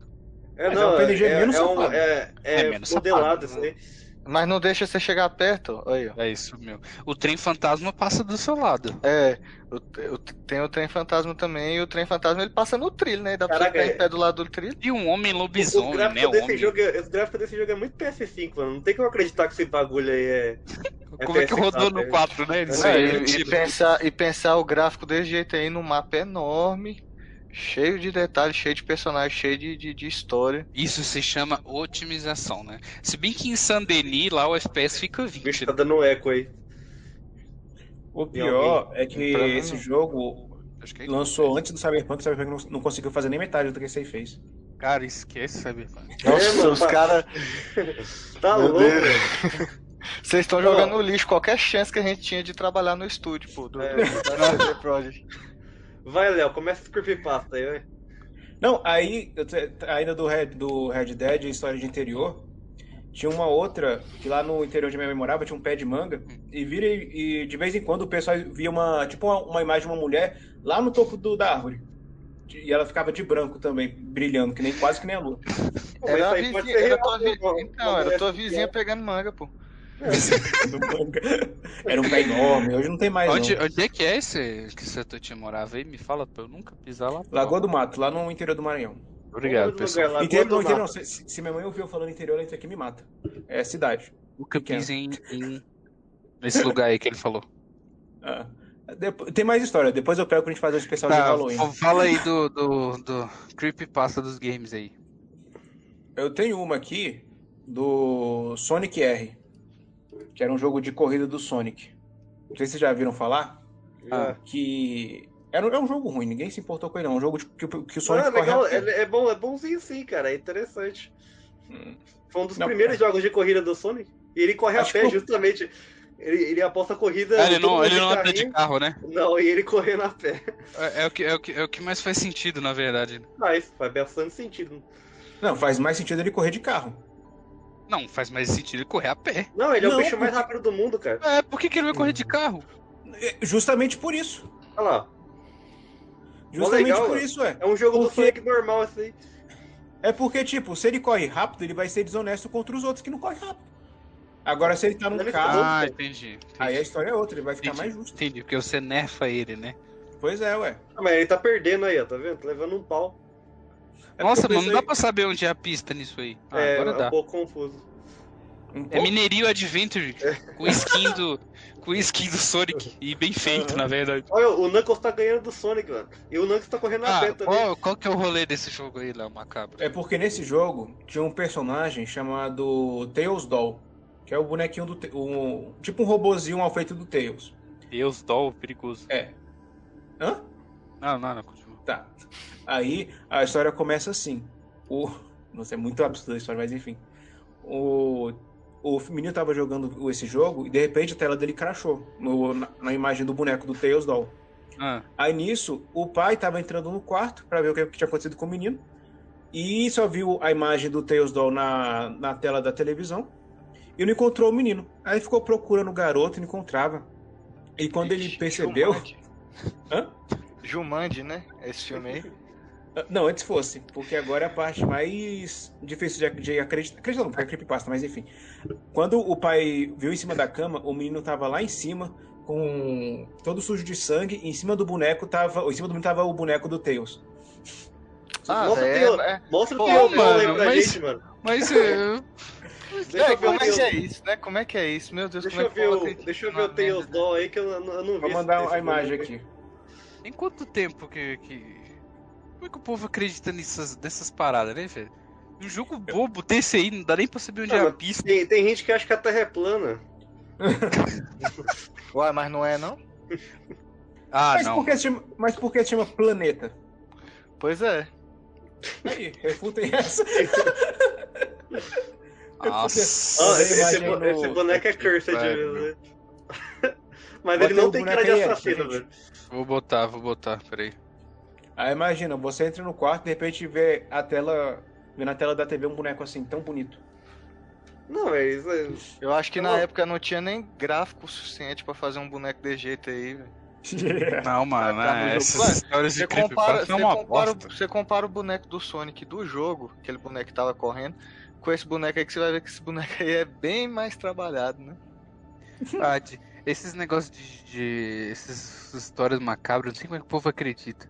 É, Mas é um PNG menos é, um, safado. é, é, É menos modelado safado. isso aí. Mas não deixa você chegar perto. Aí, ó. É isso, meu. O trem fantasma passa do seu lado. É, o- o- tem o trem fantasma também, e o trem fantasma ele passa no trilho, né? Dá pra Caraca, você ficar é- em pé do lado do trilho. E um homem lobisomem, né? desse Homem. jogo, é- os gráficos desse jogo é muito PS5, mano. Não tem como acreditar que esse bagulho aí é. Como é que PS4, rodou né? no 4, né? Isso É, aí é e, e mentira. pensar, e pensar o gráfico desse jeito aí no mapa enorme, cheio de detalhes, cheio de personagens, cheio de, de, de história. Isso se chama otimização, né? Se bem que em Saint-Denis lá o FPS fica O bicho 20. tá dando eco aí. O pior é que esse jogo Acho que é lançou antes do Cyberpunk, o Cyberpunk não, não conseguiu fazer nem metade do que esse aí fez. Cara, esquece, sabe? Nossa, mano, os caras. Tá Meu louco. Vocês estão jogando no lixo qualquer chance que a gente tinha de trabalhar no estúdio, pô, do, É. do, da CD Projekt. Vai, Léo, começa esse creepypasta aí, vai. Não, aí, ainda do Red, do Red Dead, história de interior, tinha uma outra, que lá no interior de minha memorava tinha um pé de manga, e vira e, e de vez em quando o pessoal via uma, tipo uma, uma imagem de uma mulher lá no topo do, da árvore. E ela ficava de branco também, brilhando, que nem, quase que nem a lua. Pô, mas Era, a pode vizinha, era tua vi- pô? Então, era tua vizinha pegando manga, pô. Manga. Era um pé enorme, hoje não tem mais Onde, não. onde é que é esse que você tinha morava aí? Me fala pra eu nunca pisar lá. Lagoa do Mato, lá no interior do Maranhão. Obrigado, pessoal. Interior, não, interior não. Se, se minha mãe ouviu falando interior, ela entra aqui e me mata. É cidade. Nunca pequeno. pis em, em- nesse lugar aí que ele falou. Ah. Tem mais história, depois eu pego pra gente fazer um especial de Tá, Halloween. f- fala aí do, do, do Creepypasta dos games aí. Eu tenho uma aqui do Sonic R, que era um jogo de corrida do Sonic. Não sei se vocês já viram falar, Já. que era, é um jogo ruim, ninguém se importou com ele, não. É um jogo de- que, o- que o Sonic Ah, corre legal, é, é bom, é bonzinho sim, cara, é interessante. Hum. Foi um dos Não, primeiros é. jogos de corrida do Sonic. E ele corre Acho a pé, que justamente. Ele, ele aposta a corrida. Ah, ele não, ele de não anda de carro, né? Não, e ele correndo a pé. É, é o que, é, o que, é o que mais faz sentido, na verdade. Mas faz bastante sentido. Não, faz mais sentido ele correr de carro. Não, faz mais sentido ele correr a pé. Não, ele é o Não, bicho mais porque- rápido do mundo, cara. É, por que, que ele vai correr de carro? É, Justamente por isso. Olha lá. Justamente legal, por mano. isso, é. É um jogo do Porque- Sonic normal, assim. É porque, tipo, se ele corre rápido, ele vai ser desonesto contra os outros que não correm rápido. Agora, se ele tá num Ele- carro, Ah, entendi. entendi. aí a história é outra, ele vai ficar Entendi, mais justo. Entendi, porque você nerfa ele, né? Pois é, ué. Ah, mas ele tá perdendo aí, ó, tá vendo? Tá levando um pau. É Nossa, mano, não dá pra saber onde é a pista nisso aí. Ah, é, agora é um dá. pouco confuso. Um É. Minerio Adventure com skin do. com skin do Sonic. E bem feito, Aham. na verdade. Olha, o Knuckles tá ganhando do Sonic, mano. E o Knuckles tá correndo Ah, pé também. qual, qual que é o rolê desse jogo aí, Léo Macabro? É porque nesse jogo tinha um personagem chamado Tails Doll, que é o bonequinho do. Te- Um, tipo um robozinho mal feito do Tails. Deus, doll, perigoso. É. Hã? Não, não, não, continua. Tá. Aí a história começa assim. O. Nossa, é muito absurda a história, mas enfim. O. O menino tava jogando esse jogo e de repente a tela dele crashou no, na, na imagem do boneco do Tails Doll. Ah, Aí nisso, o pai tava entrando no quarto pra ver o que, que tinha acontecido com o menino. E só viu a imagem do Tails Doll na, na tela da televisão. E não encontrou o menino. Aí ficou procurando o garoto e não encontrava. E quando ele Ixi, percebeu. Jumanji. Hã? Jumanji, né? Esse filme aí. Não, antes fosse, porque agora é a parte mais difícil de, de acreditar. Acreditar não, porque é creepypasta, mas enfim. Quando o pai viu em cima da cama, o menino tava lá em cima, com todo sujo de sangue, e em cima do boneco tava. Em cima do menino tava o boneco do Tails. Ah, Mostra o velho, teu- é, Mostra o Pô, teu mano, aí pra mas- gente, mano. mas é, é, eu ver como o é que é Tails. isso, né? Como é que é isso? Meu Deus, Deixa como eu é que ver eu o, acredito deixa eu ver o Tails merda Doll aí que eu, não- eu não vi. Vou mandar a imagem aqui. Tem quanto tempo que, que. Como é que o povo acredita nessas, nessas paradas, né, velho? Um jogo bobo desse aí, não dá nem pra saber onde Ah, é a mas pista. Tem, tem gente que acha que a Terra é plana. Ué, mas não é, não? Ah, mas, não. por que chama, mas por que chama planeta? Pois é. Aí, refutem essa. Nossa. Ah, a esse, esse boneco é cursed né? Mas Bota ele não aí tem cara de aí, assassino, gente. velho. Vou botar, vou botar, peraí. Aí imagina, você entra no quarto de repente vê a tela. Vê na tela da TV um boneco assim, tão bonito. Não, é isso. é- Eu acho que Eu na não- época não tinha nem gráfico suficiente pra fazer um boneco de jeito aí, velho. Não, mano, no é, essas Ué, histórias de Você compara, creepypasta você, é uma compara, bosta. você compara o boneco do Sonic do jogo, aquele boneco que tava correndo, com esse boneco aí que você vai ver que esse boneco aí é bem mais trabalhado, né? Verdade. Esses negócios de, de- Essas histórias macabras, não sei como é que o povo acredita.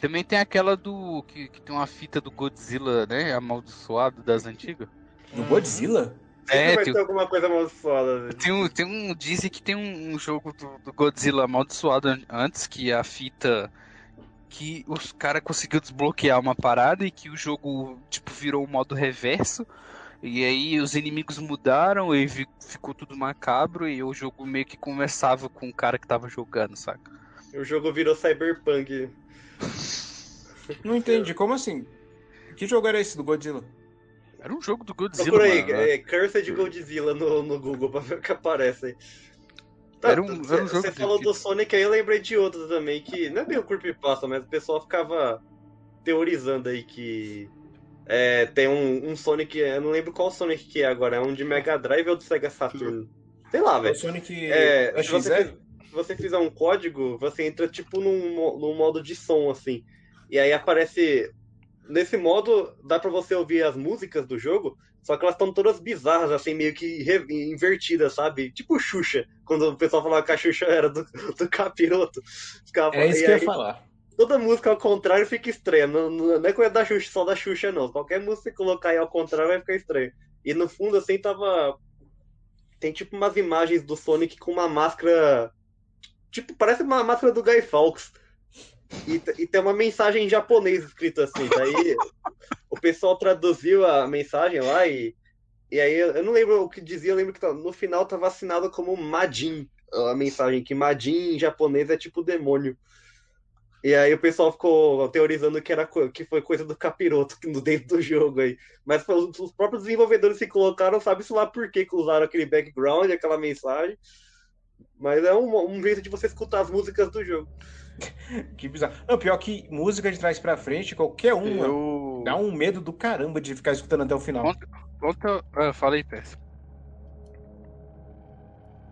Também tem aquela do. Que, que tem uma fita do Godzilla, né? Amaldiçoado das antigas. No Godzilla? É, vai tem- ter alguma coisa amaldiçoada, velho. Tem um, tem um. Dizem que tem um, um jogo do, do Godzilla amaldiçoado an- antes, que a fita. Que os caras conseguiu desbloquear uma parada e que o jogo, tipo, virou um modo reverso. E aí os inimigos mudaram e ficou tudo macabro e o jogo meio que conversava com o cara que tava jogando, saca? O jogo virou Cyberpunk. Não entendi, como assim? Que jogo era esse do Godzilla? Era um jogo do Godzilla, Procura aí, mano. é, Cursed Godzilla no, no Google pra ver o que aparece aí. Tá, Era um- era um jogo Você de- falou do Sonic aí, eu lembrei de outro também, que não é bem o creepypasta, mas o pessoal ficava teorizando aí que é, tem um, um Sonic, eu não lembro qual Sonic que é agora, é um de Mega Drive ou do Sega Saturn. Sei lá, É o velho. Sonic É, se, você, se você fizer um código, você entra tipo num, num modo de som, assim. E aí aparece. Nesse modo, dá pra você ouvir as músicas do jogo, só que elas estão todas bizarras, assim, meio que re- invertidas, sabe? Tipo Xuxa, quando o pessoal falava que a Xuxa era do, do capiroto. Ficava, É isso que eu aí, ia falar. Toda música ao contrário fica estranha. Não, não não é coisa da Xuxa, só da Xuxa, não. Qualquer música que colocar aí ao contrário vai ficar estranho. E no fundo, assim, tava. Tem tipo umas imagens do Sonic com uma máscara. Tipo, parece uma máscara do Guy Fawkes. E, e tem uma mensagem em japonês escrita assim. Daí o pessoal traduziu a mensagem lá e. E aí eu não lembro o que dizia, eu lembro que tá- no final tava assinado como Majin. A mensagem, que Majin em japonês é tipo demônio. E aí o pessoal ficou teorizando que, era, que foi coisa do capiroto dentro do jogo aí. Mas os, os próprios desenvolvedores que colocaram, sabe-se lá por que que usaram aquele background, aquela mensagem. Mas é um, um jeito de você escutar as músicas do jogo. Que bizarro. Não, pior que música de trás pra frente, qualquer uma, Eu... dá um medo do caramba de ficar escutando até o final. Conta. Ah, fala aí, Pérez.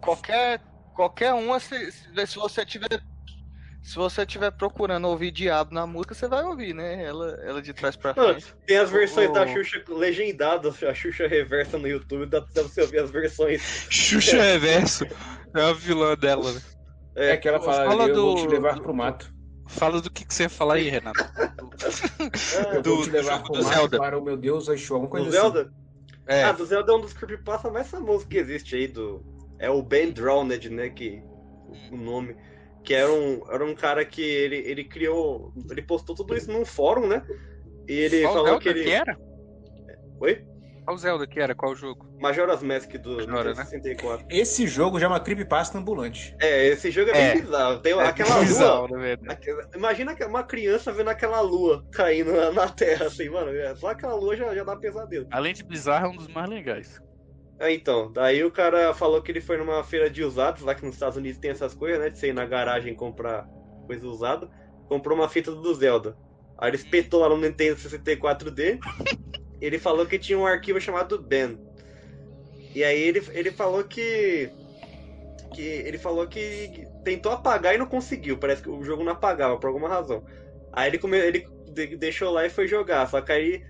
Qualquer, qualquer uma, se, se se você tiver. Se você tiver procurando ouvir diabo na música, você vai ouvir, né? Ela, ela de trás pra Mano, frente. tem as versões ô. da Xuxa legendadas, a Xuxa reversa no YouTube, dá pra você ouvir as versões. Xuxa Reverso. É a vilã dela, né? É que ela fala, Fala eu vou do- te levar do- pro mato. Fala do que, que você ia falar aí, Renato. Eu do- vou te do levar do mato Zelda. para o meu Deus Exu, alguma coisa Do assim. Zelda? É, Ah, do Zelda é um dos creepypasta mais famosos que existe aí, do... É o Ben Drowned, né, que... O nome. Que era um, era um cara que ele, ele criou... Ele postou tudo isso num fórum, né? E ele qual falou Zelda que ele... era? Oi? Qual Zelda que era? Qual jogo? Majora's Mask do Majora, Nintendo né? 64. Esse jogo já é uma creepypasta ambulante. É, esse jogo é, É. bem bizarro. Tem É aquela lua... bizarro, verdade. aquela- Imagina que- uma criança vendo aquela lua caindo na, na Terra, assim, mano. é, Só aquela lua já, já dá pesadelo. Além de bizarro, é um dos mais legais. É, então, daí o cara falou que ele foi numa feira de usados, lá que nos Estados Unidos tem essas coisas, né? De você ir na garagem e comprar coisa usada. Comprou uma fita do Zelda. Aí ele espetou lá no Nintendo 64D. ele falou que tinha um arquivo chamado Ben. E aí ele, ele falou que. que ele falou que tentou apagar e não conseguiu. Parece que o jogo não apagava por alguma razão. Aí ele, come, ele de- deixou lá e foi jogar. Só que aí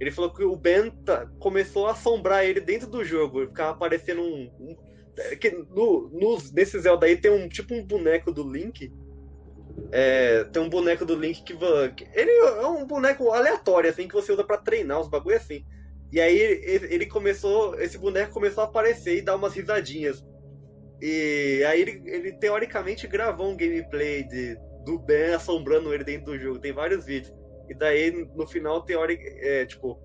ele falou que o Ben tá- começou a assombrar ele dentro do jogo. Ficava aparecendo um. um- é que no, nos- nesse Zelda aí tem um tipo um boneco do Link. É, tem um boneco do Link que, Ele é um boneco aleatório, assim, que você usa pra treinar, uns bagulho assim. E aí ele, ele começou. Esse boneco começou a aparecer e dar umas risadinhas. E aí ele, ele teoricamente gravou um gameplay de, do Ben assombrando ele dentro do jogo. Tem vários vídeos. E daí, no final, teórico, é, tipo,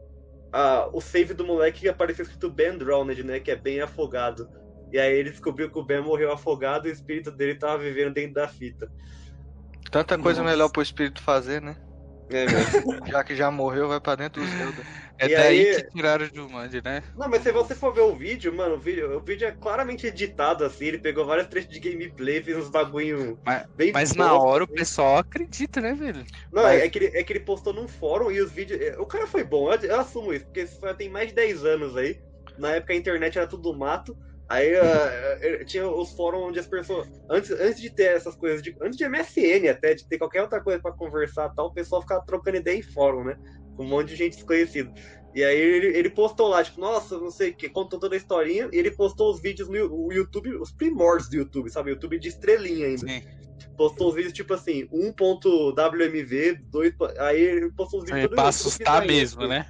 a, o save do moleque apareceu escrito Ben Drowned, né? Que é bem afogado. E aí ele descobriu que o Ben morreu afogado e o espírito dele tava vivendo dentro da fita. Tanta coisa Nossa. melhor pro espírito fazer, né? É, velho. Já que já morreu, vai pra dentro do Zelda. É E daí aí- que tiraram o Jumanji, né? Não, mas se você for ver o vídeo, mano, o vídeo, o vídeo é claramente editado assim. Ele pegou vários trechos de gameplay, fez uns bagulho Mas- bem Mas na hora o assim. pessoal acredita, né, velho? Não, Mas- é, que ele, é que ele postou num fórum e os vídeos. é, O cara foi bom, eu, eu assumo isso, porque isso tem mais de 10 anos aí. Na época a internet era tudo mato. Aí eh, tinha os fóruns onde as pessoas. Antes, antes de ter essas coisas, de, antes de MSN até, de ter qualquer outra coisa pra conversar e tal, o pessoal ficava trocando ideia em fórum, né? Com um monte de gente desconhecida. E aí ele, ele postou lá, tipo, nossa, não sei o que, contou toda a historinha, e ele postou os vídeos no o YouTube, os primórdios do YouTube, sabe? YouTube de estrelinha ainda Sim. postou os vídeos tipo assim, 1.wmv, 2. Aí ele postou os vídeos É pra assustar YouTube, mesmo, né?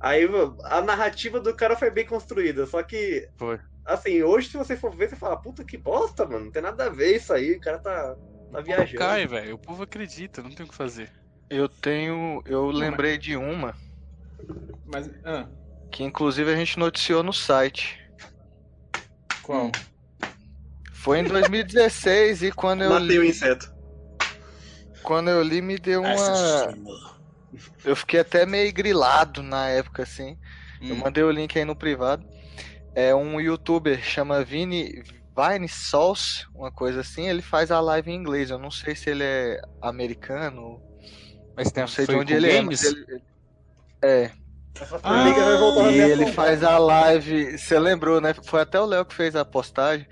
Aí a narrativa do cara foi bem construída, só que. Foi. Assim, hoje se você for ver, você fala, puta que bosta, mano, não tem nada a ver isso aí, o cara tá, tá viajando. Cai, velho. O povo acredita, não tem o que fazer. Eu tenho. Eu lembrei de uma Mas. Ah, que inclusive a gente noticiou no site. qual? Foi em 2016 e quando eu Matei o li, inseto. quando eu li me deu uma. Assassino. Eu fiquei até meio grilado na época assim. Eu Hum. mandei o link aí no privado. É um youtuber chama Vini Vine Sauce, uma coisa assim. Ele faz a live em inglês. Eu não sei se ele é americano, Mas tem não sei de onde ele é. games? Ele, é, Ah, formiga vai voltar E ele sombra. faz a live. Você lembrou, né? Foi até o Léo que fez a postagem.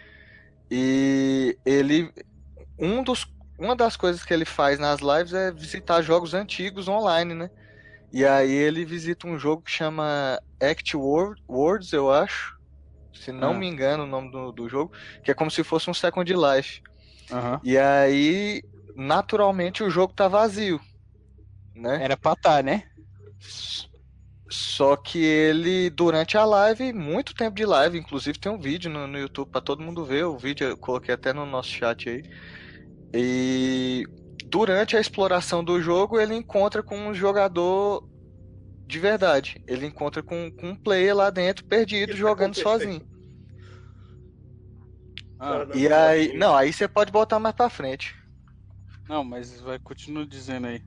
E ele. Um dos, uma das coisas que ele faz nas lives é visitar jogos antigos online, né? E aí ele visita um jogo que chama Act Wor- Words, eu acho. Se não Ah. me engano o nome do, do jogo. Que é como se fosse um Second Life. Aham. E aí, naturalmente, o jogo tá vazio. Né? Era pra tá, né? Só que ele, durante a live, muito tempo de live, inclusive tem um vídeo no, no YouTube pra todo mundo ver. O vídeo eu coloquei até no nosso chat aí. E durante a exploração do jogo, ele encontra com um jogador de verdade. Ele encontra com, com um player lá dentro, perdido, tá jogando sozinho. Ah, E aí, não, aí você pode botar mais pra frente. não, mas vai continua dizendo aí.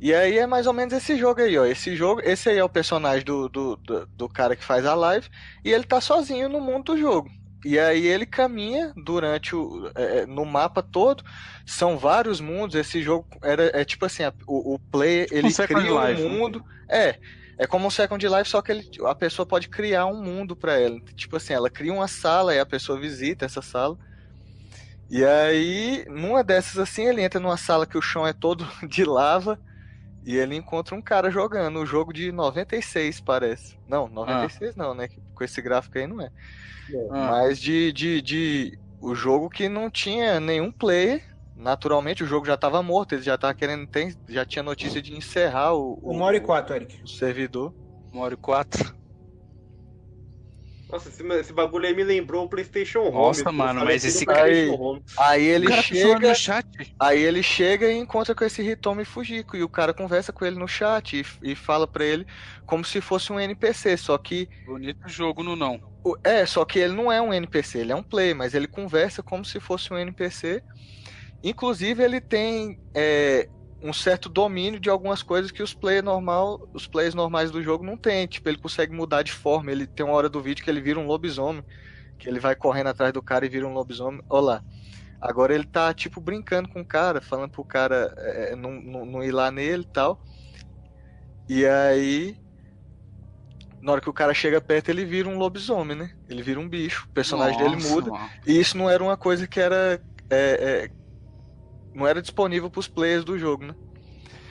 E aí é mais ou menos esse jogo aí, ó. Esse jogo, esse aí é o personagem do, do, do, do cara que faz a live e ele tá sozinho no mundo do jogo. E aí ele caminha durante o é, no mapa todo. São vários mundos. Esse jogo era é tipo assim, a- o, o player ele Second cria um Life, né? mundo. É, é como um Second Life, só que ele, a pessoa pode criar um mundo pra ela. Tipo assim, ela cria uma sala e a pessoa visita essa sala. E aí, numa dessas assim, ele entra numa sala que o chão é todo de lava e ele encontra um cara jogando o jogo de 96, parece. Não, 96 não, né? Com esse gráfico aí não é. Ah, Mas de, de, de o jogo que não tinha nenhum player. Naturalmente o jogo já estava morto, ele já tava querendo, tem, já tinha notícia de encerrar o, o- Uma hora e quatro, Eric. o servidor. uma hora e quatro. Nossa, esse, esse bagulho aí me lembrou o PlayStation Home. Nossa, mano, mas esse cara- Home. Aí ele o cara chega, chega no chat. aí ele chega e encontra com esse Hitomi Fujiko e o cara conversa com ele no chat e, e fala pra ele como se fosse um NPC, só que Bonito jogo no não. É, só que ele não é um NPC, ele é um play, mas ele conversa como se fosse um NPC. Inclusive, ele tem é, um certo domínio de algumas coisas que os players normal, os players normais do jogo não têm. Tipo, ele consegue mudar de forma. Ele tem uma hora do vídeo que ele vira um lobisomem, que ele vai correndo atrás do cara e vira um lobisomem. Olha lá. Agora ele tá, tipo, brincando com o cara, falando pro cara é, não, não, não ir lá nele e tal. E aí, na hora que o cara chega perto, ele vira um lobisomem, né? Ele vira um bicho. O personagem dele Nossa, muda. mano. E isso não era uma coisa que era. é, é, não era disponível pros players do jogo, né?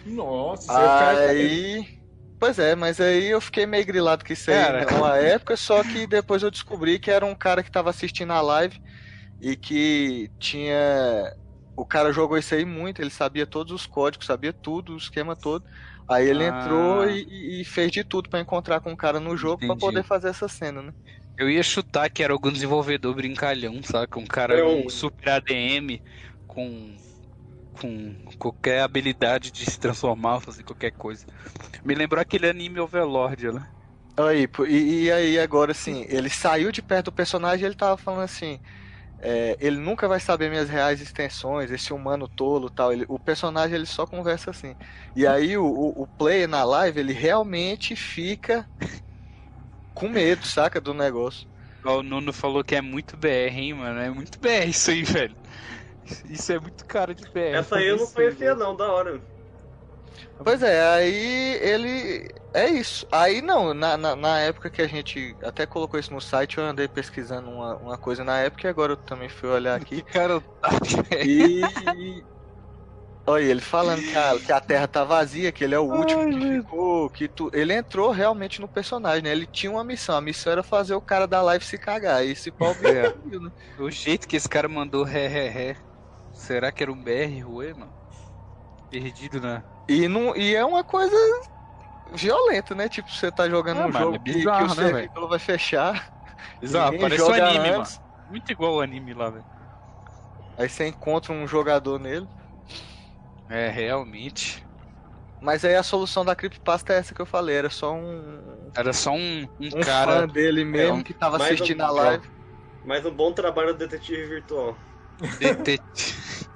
Nossa, ficar- Aí. Pois é, mas aí eu fiquei meio grilado que isso aí Cara. numa época, só que depois eu descobri que era um cara que tava assistindo a live e que tinha. O cara jogou isso aí muito, ele sabia todos os códigos, sabia tudo, o esquema todo. Aí ele Ah. entrou e, e fez de tudo pra encontrar com o cara no jogo pra Entendi. poder fazer essa cena, né? Eu ia chutar que era algum desenvolvedor brincalhão, sabe? Um cara um- super ADM com com qualquer habilidade de se transformar, fazer qualquer coisa. Me lembrou aquele anime Overlord, né? Aí, e, e aí agora assim, ele saiu de perto do personagem e ele tava falando assim. é, ele nunca vai saber minhas reais extensões, esse humano tolo tal. Ele, o personagem ele só conversa assim. E aí o, o, o player na live, ele realmente fica com medo, saca, do negócio. O Nuno falou que é muito BR, hein, mano? É muito BR isso aí, velho. Isso é muito cara de BR. Essa aí eu não conhecia não, da hora. Pois é, aí ele. É isso. Aí não, na, na, na época que a gente até colocou isso no site, eu andei pesquisando uma, uma coisa na época e agora eu também fui olhar aqui. Cara, E. Olha, ele falando que a, que a Terra tá vazia, que ele é o último Ai, que meu. ficou, que tu... ele entrou realmente no personagem, né? Ele tinha uma missão, a missão era fazer o cara da live se cagar, e esse pau É. né? o jeito que esse cara mandou ré, ré, ré. Será que era um BR, Rue, mano? Perdido na. E, não, e é uma coisa violenta, né? Tipo, você tá jogando Ah, um jogo é que- bizarro, que, o né, servidor vai fechar. Exato, parece um anime, antes, mano. Muito igual o anime lá, velho. Aí você encontra um jogador nele. É, realmente. Mas aí a solução da creepypasta é essa que eu falei, era só um, Era só um, um, um cara. fã dele mesmo um- que tava mais um- assistindo a live. Mas um bom trabalho do detetive virtual. Detetive.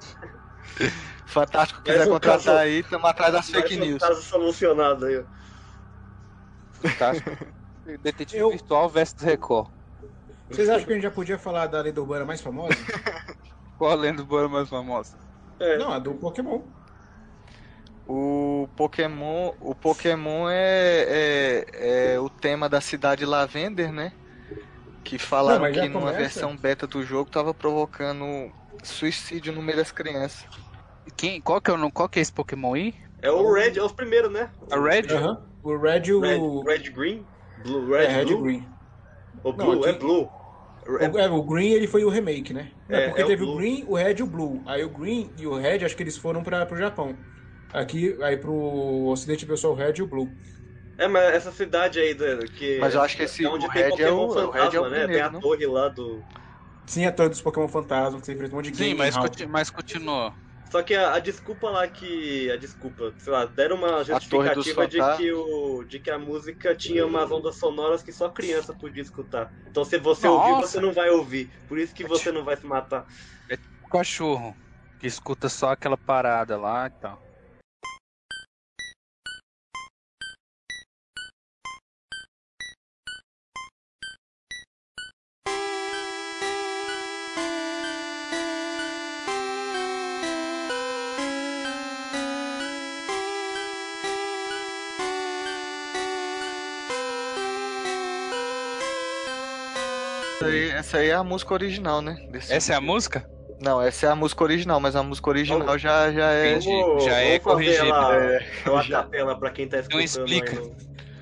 Fantástico, quiser um contratar caso- aí, estamos atrás das fake um news. caso solucionado aí. Fantástico. Detetive Eu- virtual versus Record. Vocês acham que a gente já podia falar da lenda urbana mais famosa? Qual a lenda urbana mais famosa? É, Não, a do Pokémon. O Pokémon, o Pokémon é, é, é o tema da cidade Lavender, né? Que falaram Não, que numa começa? versão beta do jogo tava provocando suicídio no meio das crianças. Quem, qual, que é, o- qual que é esse Pokémon aí? é o Red, é os primeiros, né? A Red? Aham. O Red e o. Red, Red Green? Blue, Red, é, Red e Blue? Green. O Não, Blue, aqui- é Blue. O, é, o Green ele foi o remake, né? Não, É, porque é o teve o, Blue. Green, o Red e o Blue. Aí o Green e o Red, acho que eles foram para pro Japão. Aqui, aí pro Ocidente veio só o Red e o Blue. É, mas essa cidade aí do- que. Mas eu acho que esse- é onde o tem Red é Pokémon o- o fantasma, Red é o né? tem primeiro, a não? torre lá do. Sim, a torre dos Pokémon Fantasma, que você enfrenta um monte de Sim, mas, conti- mas continua. Só que a, a desculpa lá que. A desculpa, sei lá, deram uma justificativa de que, o, de que a música tinha umas ondas sonoras que só criança podia escutar. Então se você Nossa. ouvir, você não vai ouvir. Por isso que você não vai se matar. O cachorro, que escuta só aquela parada lá e tal. Essa aí, essa aí é a música original, né? Desse- Essa é a música? Não, essa é a música original, mas a música original já, já é. Vamos- já é corrigido. lá É, capela pra quem tá escutando. explica. aí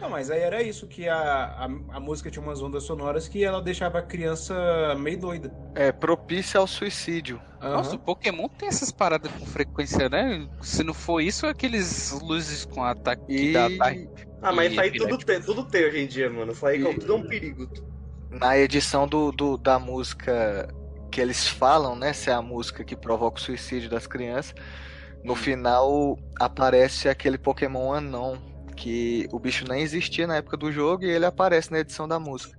Não, mas aí era isso, que a, a, a música tinha umas ondas sonoras que ela deixava a criança meio doida. É propícia ao suicídio. Nossa, o. Pokémon tem essas paradas com frequência, né? Se não for isso, é aqueles luzes com ataque que E ataque. Ah, mas isso aí tudo tem, tudo tem hoje em dia, mano. Isso aí E- tudo é um perigo. Na edição do, do- da música que eles falam, né? Se é a música que provoca o suicídio das crianças. No Hum. final aparece aquele Pokémon anão. Que o bicho nem existia na época do jogo e ele aparece na edição da música.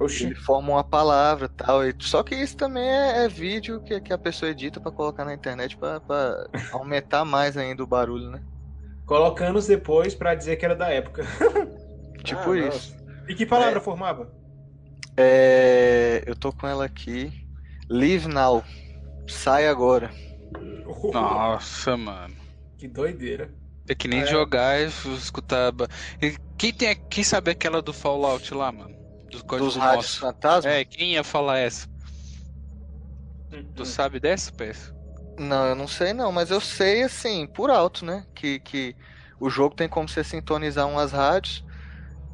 Oxi. Ele forma uma palavra tal. e- Só que isso também é, é vídeo que, que a pessoa edita pra colocar na internet pra, pra aumentar mais ainda o barulho, né? Coloca anos depois pra dizer que era da época. Tipo Ah, isso. E que palavra formava? É, eu tô com ela aqui. Leave now. Sai agora. Nossa, mano. Que doideira. É que nem É. jogar e escutar. E Quem, tem, quem sabe aquela do Fallout lá, mano? Dos códigos Dos rádios fantasma? É, quem ia falar essa? Hum, Tu sabe dessa, peça? Não, eu não sei não, mas eu sei assim, por alto, né? Que, que o jogo tem como você sintonizar umas rádios.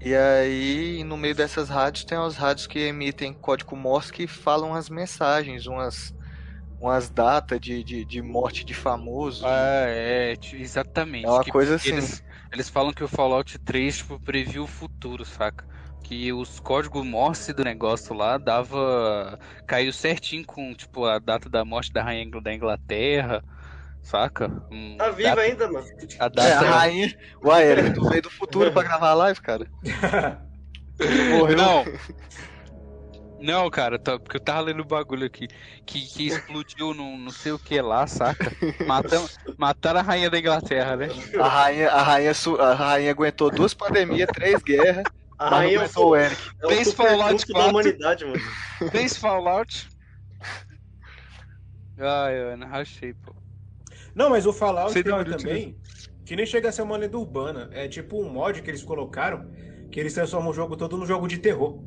E aí, no meio dessas rádios, tem as rádios que emitem código Morse que falam as mensagens, umas, umas datas de, de, de morte de famoso. Ah, é, exatamente. É uma Que coisa assim. Eles, eles falam que o Fallout 3 tipo, previu o futuro, saca? Que os códigos Morse do negócio lá dava. caiu certinho com tipo a data da morte da rainha da Inglaterra, saca? Um, Tá viva data- ainda, mano. A É, data a rainha. Uai, Eric, tu veio do futuro pra gravar a live, cara? Morreu. Não. Não, cara, tá- porque eu tava lendo o bagulho aqui. Que, que explodiu no não sei o que lá, saca? Matam, mataram a rainha da Inglaterra, né? A rainha, a rainha, su- a rainha aguentou duas pandemias, três guerras. A não rainha é aguentou o, Eric. é Fez super Fallout trunfo da 4. humanidade, mano. Fez Fallout. Ai, Ana, rachei, pô. Não, mas o Fallout Sei eu também, que nem chega a ser uma lenda urbana. É tipo um mod que eles colocaram, que eles transformam o jogo todo num jogo de terror.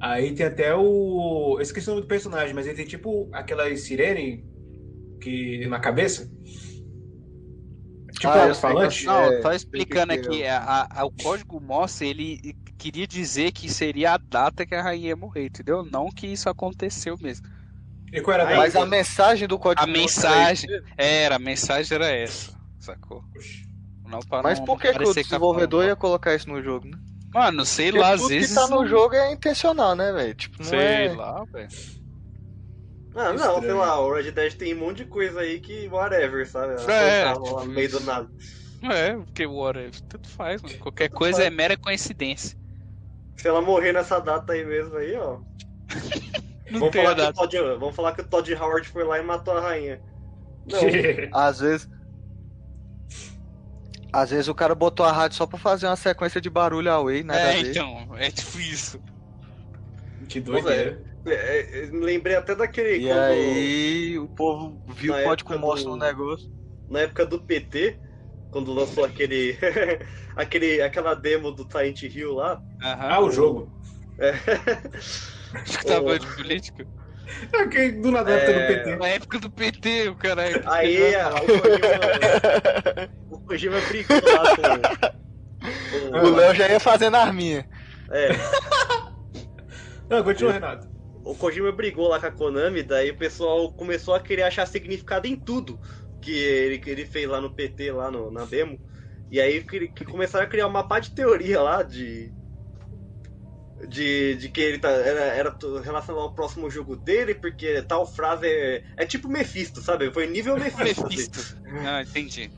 Aí tem até o. Eu esqueci o nome do personagem, mas ele tem tipo aquela sirene que na cabeça. Tipo Ah, um falante. que- Não, É, tá explicando que aqui, a, a- o código Morse, ele queria dizer que seria a data que a rainha ia morrer, entendeu? Não que isso aconteceu mesmo. E qual era a Mas a mensagem do código A mensagem- era a mensagem era essa, sacou? Não, pra Mas não- por não que, que o parecer desenvolvedor capão. ia colocar isso no jogo, né? Mano, sei Porque lá, às tudo vezes... que tá no jogo é intencional, né, velho? Tipo, não Sei é... lá, velho. Ah, não, sei Estranho. lá, o Red Dead tem um monte de coisa aí que whatever, sabe? É, lá tipo meio do nada. É, porque whatever, tudo faz, mano. Qualquer coisa é mera coincidência. Se ela morrer nessa data aí mesmo aí, ó. Não Vamos falar, que. Todd, vamos falar que o Todd Howard foi lá e matou a rainha. Não, Às vezes... Às vezes o cara botou a rádio só pra fazer uma sequência de barulho away, a É, então, é tipo isso. que doideira. é, é, lembrei até daquele. E quando- aí o povo viu o código Morse do- no negócio. Na época do PT, quando lançou aquele. aquele aquela demo do Silent Hill lá. Aham. Ah, o jogo. Que tava de política. É que do nada época do É. PT. Na época do PT, o caralho. Aí a- o Kojima. o Kojima brigou lá com. O Léo já ia fazendo arminha. é, Não, continua, Renato. o Kojima brigou lá com a Konami, daí o pessoal começou a querer achar significado em tudo que ele, que ele fez lá no PT, lá no, na demo. E aí que, que começaram a criar uma pá de teoria lá de. De, de que ele tá, era, era relacionado ao próximo jogo dele, porque tal frase é, é tipo Mephisto, sabe? Foi nível Mephisto. assim. Mephisto. Ah, entendi.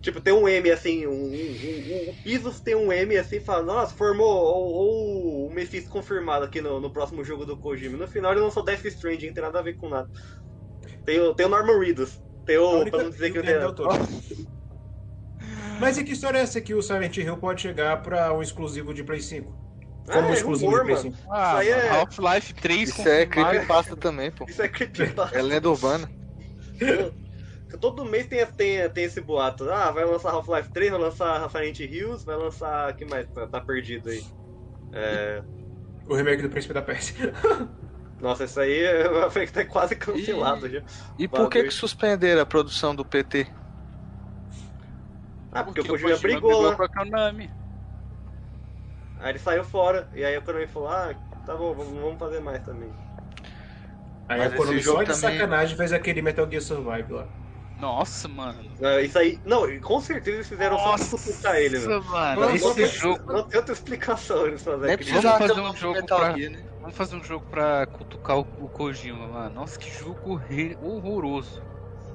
Tipo, tem um M assim, um, um, um- o Pisos tem um M assim, fala, nossa, formou ou, ou o Mephisto confirmado aqui no, no próximo jogo do Kojima. No final ele lançou Death Stranding, não tem nada a ver com nada. Tem o, tem o Norman Reedus, tem o, única- pra não dizer que o ele é... Toro. Mas e que história é essa que o Silent Hill pode chegar pra um exclusivo de Play 5? Como Ah, é exclusivo rumor, de Play mano. 5? Ah, aí é- Half-Life 3 Isso é creepypasta também, pô. Isso é creepypasta. É lenda urbana. Todo mês tem, tem, tem esse boato. Ah, vai lançar Half-Life 3, vai lançar Silent Hills, vai lançar... O que mais tá, tá perdido aí? É... O remake do Príncipe da Pérsia. Nossa, isso aí foi até quase cancelado já. E por que que suspenderam a produção do PT? Ah, porque, o Kojima brigou brigou lá. com a Konami. Aí ele saiu fora. E aí a Konami falou, ah, tá bom, vamos, vamos fazer mais também. Aí a Konami esse só de também- sacanagem fez aquele Metal Gear Survive lá. Nossa, mano. Isso aí. Não, com certeza eles fizeram só pra Nossa, sufocar ele, velho. mano. Não, Esse não tem- jogo. Não tem outra explicação eles fazerem aquele precisava fazer um jogo Metal pra- Gear, né? Vamos fazer um jogo pra cutucar o, o Kojima, mano. Nossa, que jogo horroroso.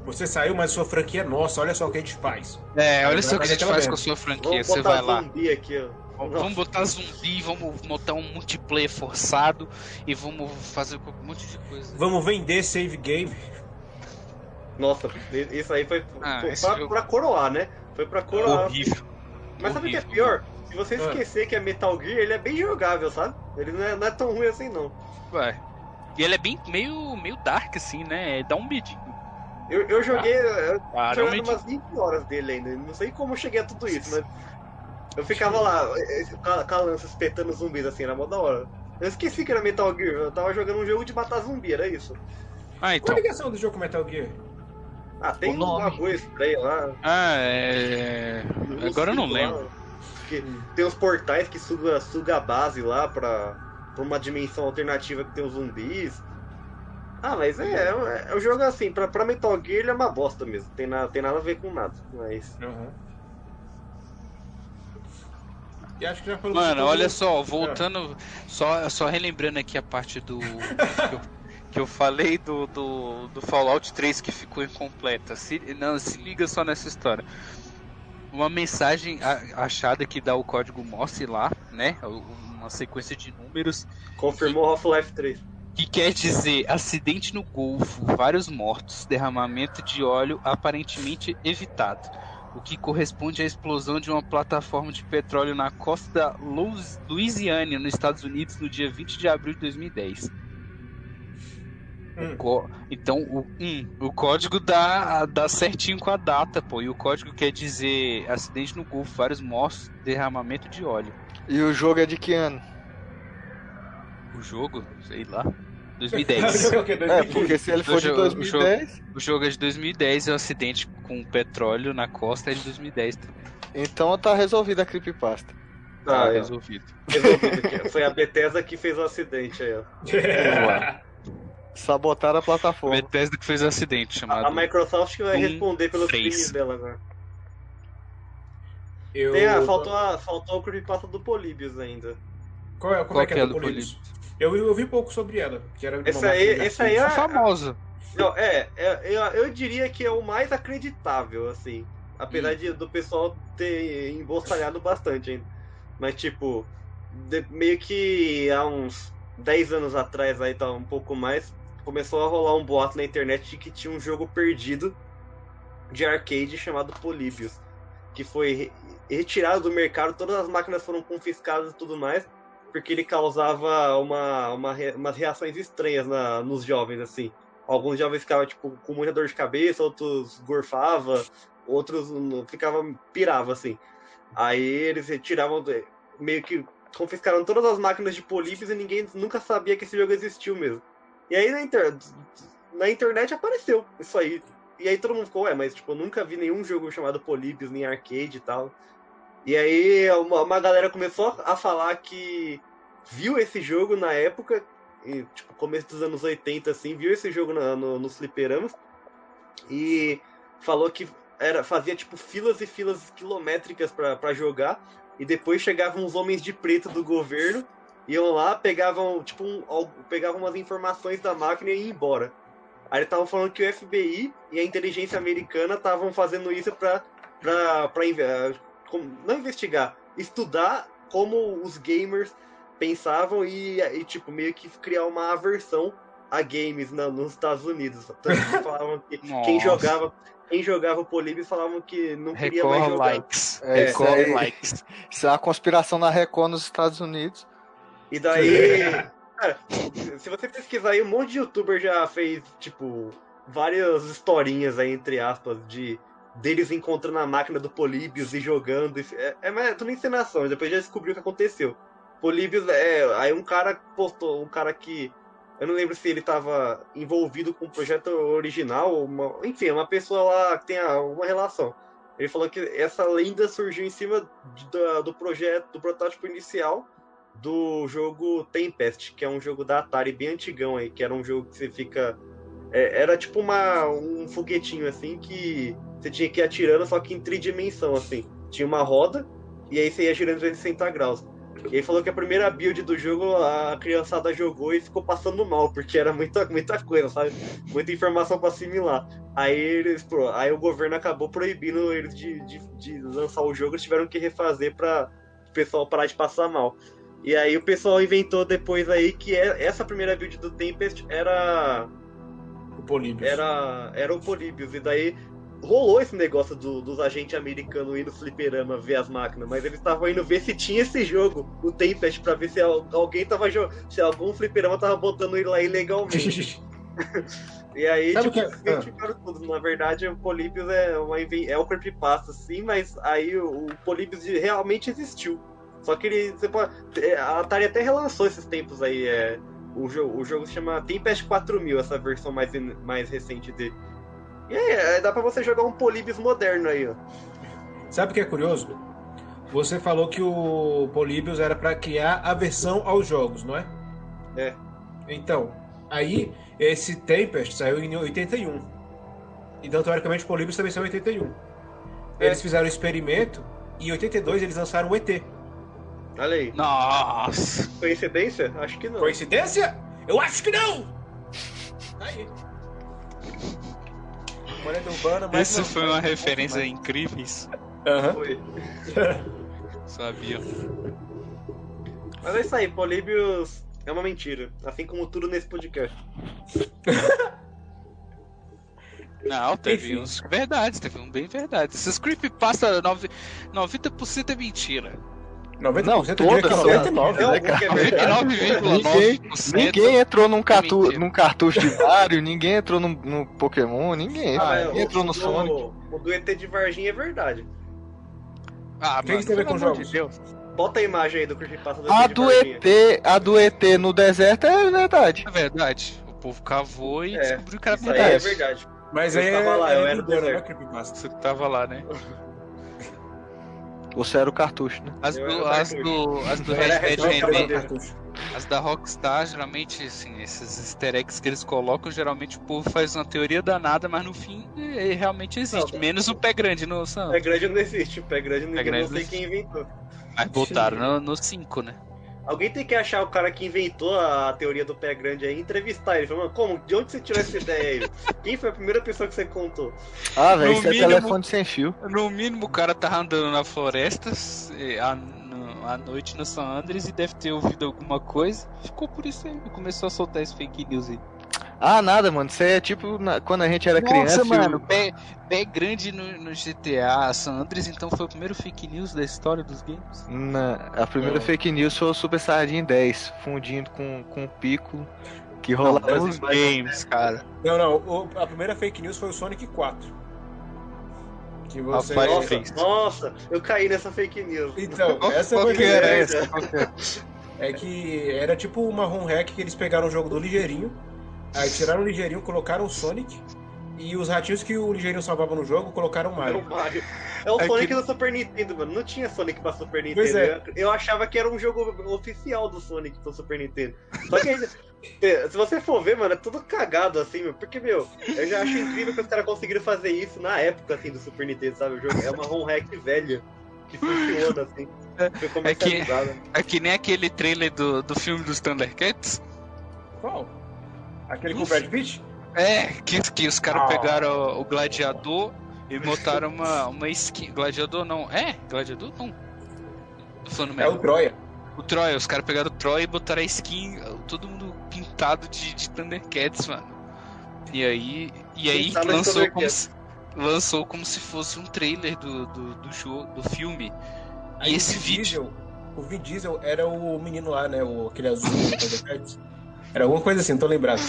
Você saiu, mas sua franquia é nossa, olha só o que a gente faz. É, olha só o que a gente faz com a sua franquia. Vamos Você botar vai lá. zumbi aqui, ó. Vamos botar zumbi, vamos botar um multiplayer forçado e vamos fazer um monte de coisa. Vamos vender save game. Nossa, isso aí foi, Ah, pra, jogo- pra coroar, né? Foi pra coroar. Horrível. Mas sabe o que é pior? Se você Ah. esquecer que é Metal Gear, ele é bem jogável, sabe? Ele não é, não é tão ruim assim, não. Vai. E ele é bem meio, meio dark, assim, né? Dá um medinho. Eu, eu joguei. Eu Ah, medinho. umas 20 horas dele ainda. Não sei como eu cheguei a tudo isso, mas. Eu ficava lá, com a, com a lança espetando zumbis assim, era mó da hora. Eu esqueci que era Metal Gear, eu tava jogando um jogo de matar zumbi, era isso. Ah, Qual a então. ligação do jogo com Metal Gear? Ah, tem um nome. bagulho estranho lá. Ah, é. um Agora eu não lá, lembro. que tem uns portais que suga, suga a base lá pra, pra uma dimensão alternativa que tem os zumbis. Ah, mas é, é, é um jogo assim, pra, pra Metal Gear ele é uma bosta mesmo. Tem, na, tem nada a ver com nada. Mas. Aham. E acho que já falou Mano, tudo. olha só, voltando, só, só relembrando aqui a parte do. que, eu, que eu falei do, do, do Fallout 3 que ficou incompleta. Se, não, se liga só nessa história. Uma mensagem achada que dá o código Morse lá, né? uma sequência de números Confirmou Half-Life 3. que quer dizer acidente no Golfo, vários mortos, derramamento de óleo aparentemente evitado, o que corresponde à explosão de uma plataforma de petróleo na costa da Louis- Louisiana, nos Estados Unidos, no dia 20 de abril de 2010. Hum. Co- Então, o, hum, o código dá, dá certinho com a data, pô. E o código quer dizer acidente no Golfo, vários mortos, derramamento de óleo. E o jogo é de que ano? O jogo, sei lá, O 2010. jogo é o quê? É, 2015? porque se ele for de jogo- o 2010, o jogo é de 2010 e o acidente com petróleo na costa é de 2010 também. então tá resolvida a creepypasta. Tá Ah, é. resolvido. Resolvido aqui. Foi a Bethesda que fez o acidente aí, ó. Sabotaram a plataforma. Bethesda que fez o acidente, chamado... A Microsoft que vai responder pelos 3. crimes dela agora. Eu... Tem, ah, faltou, a, faltou o creepypasta do Polybius ainda. Qual é, como Qual é que é é do do Polybius? Eu, eu vi pouco sobre ela. Que era Esse aí, esse aí É é, famosa. Não, é, é, eu, eu diria que é o mais acreditável, assim. Apesar Hum. de, do pessoal ter embolsalhado bastante ainda. Mas, tipo, de- meio que há uns 10 anos atrás, aí tá um pouco mais, começou a rolar um boato na internet de que tinha um jogo perdido de arcade chamado Polybius. Que foi re- retirado do mercado, todas as máquinas foram confiscadas e tudo mais, porque ele causava uma, uma, umas reações estranhas na, nos jovens, assim. Alguns jovens ficavam, tipo, com muita dor de cabeça, outros gorfava, outros ficavam, pirava, assim. Aí eles retiravam, do- meio que confiscaram todas as máquinas de Polybius e ninguém nunca sabia que esse jogo existiu mesmo. E aí na, inter... na internet apareceu isso aí. E aí todo mundo ficou, ué, mas tipo, eu nunca vi nenhum jogo chamado Polybius nem arcade e tal. E aí uma, uma galera começou a falar que viu esse jogo na época, e, tipo, começo dos anos 80, assim, viu esse jogo na- no, nos fliperamas e falou que era, fazia tipo filas e filas quilométricas pra jogar. E depois chegavam os homens de preto do governo, iam lá, pegavam, tipo, um, pegavam umas informações da máquina e iam embora. Aí estavam falando que o FBI e a inteligência americana estavam fazendo isso inve- eh, como- não investigar, estudar como os gamers pensavam e, e, tipo, meio que criar uma aversão a games na- nos Estados Unidos. Tanto que falavam que quem jogava, quem jogava o Polybius falavam que não queria mais Record jogar. likes. É, isso Record likes. Isso é uma conspiração na Record nos Estados Unidos. E daí, cara, se você pesquisar aí, um monte de youtuber já fez, tipo, várias historinhas aí, entre aspas, de deles encontrando a máquina do Polybius e jogando. É, é, é tudo encenação, depois já descobriu o que aconteceu. Polybius, é, aí um cara postou, um cara que, eu não lembro se ele tava envolvido com o projeto original, uma, enfim, uma pessoa lá que tem a- uma relação. Ele falou que essa lenda surgiu em cima da- do projeto, do protótipo inicial do jogo Tempest, que é um jogo da Atari bem antigão aí, que era um jogo que você fica. É, era tipo uma, um foguetinho assim que você tinha que ir atirando, só que em tridimensão, assim. Tinha uma roda e aí você ia girando 360 graus. E aí falou que a primeira build do jogo a criançada jogou e ficou passando mal, porque era muita, muita coisa, sabe? Muita informação pra assimilar. Aí eles, pô, aí o governo acabou proibindo eles de, de, de lançar o jogo, eles tiveram que refazer pra o pessoal parar de passar mal. E aí o pessoal inventou depois aí que é- essa primeira build do Tempest era O Polybius. era, era o Polybius. E daí rolou esse negócio do- dos agentes americanos indo no fliperama ver as máquinas, mas eles estavam indo ver se tinha esse jogo, o Tempest, pra ver se al- alguém tava jogando, se algum fliperama tava botando ele lá ilegalmente. E aí, Sabe tipo, que identificaram tudo. Na verdade, o Polybius é, uma, é o creepypasta, sim, mas aí o, o Polybius realmente existiu. Só que ele. Você pode, é, a Atari até relançou esses tempos aí. É, o, jogo, o jogo se chama Tempest 4000, essa versão mais, mais recente dele. E aí, é, dá pra você jogar um Polybius moderno aí, ó. Sabe o que é curioso? Você falou que o Polybius era pra criar aversão aos jogos, não é? É. Então, aí esse Tempest saiu em 81. Então, teoricamente, o Polybius também saiu em 81. É. Eles fizeram um experimento e em 82 eles lançaram o ET. Olha aí. Nossa. Coincidência? Acho que não. Coincidência? Eu acho que não! Tá aí. Urbana, mas Essa não, foi mas uma não referência mais. incríveis. Aham. Foi. Sabia. Mas é isso aí, Polybius é uma mentira. Assim como tudo nesse podcast. Não, teve Enfim. uns verdades, teve um bem verdade. Esses creepypasta, nove- 90% é mentira. 90% Não, é todas são. 99. Não, né, porque é cara? verdade. 99,9% Ninguém entrou num. Mentira. num cartucho de Mario, ninguém entrou num, num Pokémon, ninguém. Ah, ninguém entrou no o, Sonic. O, o do ET de Varginha é verdade. Ah, O que mano, tem a ver com jogos? de Deus. Bota a imagem aí do Creepypasta do A ET de do Varginha. ET, a do ET no deserto é verdade. É verdade. O povo cavou e É, descobriu que era Isso aí é verdade. verdade. Mas Eu aí tava lá, é, eu é era do é deserto. creepypasta. Você tava lá, né? Você era o cartucho, né? As Eu do, as do, as do Red Dead Red Dead Não, Redemption, cartucho. as da Rockstar, geralmente, assim, esses easter eggs que eles colocam, geralmente o povo faz uma teoria danada, mas no fim é, realmente existe. Não, Menos o pé grande no Sam. Pé grande não existe. Pé grande ninguém grande não sei não quem inventou. Mas botaram no 5, né? Alguém tem que achar o cara que inventou a teoria do pé grande aí e entrevistar ele. Falar, mano, como? De onde você tirou essa ideia aí? Quem foi a primeira pessoa que você contou? Ah, velho, No isso é mínimo- telefone sem fio. No mínimo, o cara tava andando na floresta à, no- à noite no San Andreas e deve ter ouvido alguma coisa. Ficou por isso aí. Começou a soltar esse fake news aí. Ah, nada, mano. Isso aí é tipo na- quando a gente era criança. Nossa, o- mano, pé, pé grande no, no GTA San Andreas, então foi o primeiro fake news da história dos games. Na, a primeira Não. fake news foi o Super Saiyajin 10, fundindo com, com o pico que rolava Não, nos games, cara. Não, não. o- a primeira fake news foi o Sonic 4. Que você. Rapaz, Nossa, fez. nossa, eu caí nessa fake news. Então, essa foi que a era primeira. essa? É que era tipo uma ROM hack que eles pegaram o jogo do Ligeirinho, aí tiraram o Ligeirinho, colocaram o Sonic, e os ratinhos que o Ligeirinho salvava no jogo colocaram o É o Mario. Mario. É o É Sonic que- do Super Nintendo, mano. Não tinha Sonic pra Super Nintendo. Pois é. Eu, eu achava que era um jogo oficial do Sonic pro Super Nintendo. Só que aí, eh, se você for ver, mano, é tudo cagado assim, meu. Porque, meu, eu já acho incrível que os caras conseguiram fazer isso na época, assim, do Super Nintendo, sabe? O jogo é uma ROM hack velha. Que funciona, assim. Foi comercializada. É que nem aquele trailer do, do filme dos Thundercats. Qual? Aquele com o Brad Pitt? É, que, que os caras Ah. pegaram o gladiador e botaram uma, uma skin. Gladiador não. É? Gladiador não. Tô falando É o. Troia. O Troia, os caras pegaram o Troia e botaram a skin, todo mundo pintado de, de Thundercats, mano. E aí. E aí Pintado lançou como, se, lançou como se fosse um trailer do, do, do jogo, do filme. Aí E esse vídeo. Diesel, o Vin Diesel era o menino lá, né? O, aquele azul do Thundercats. Era alguma coisa assim, não tô lembrado.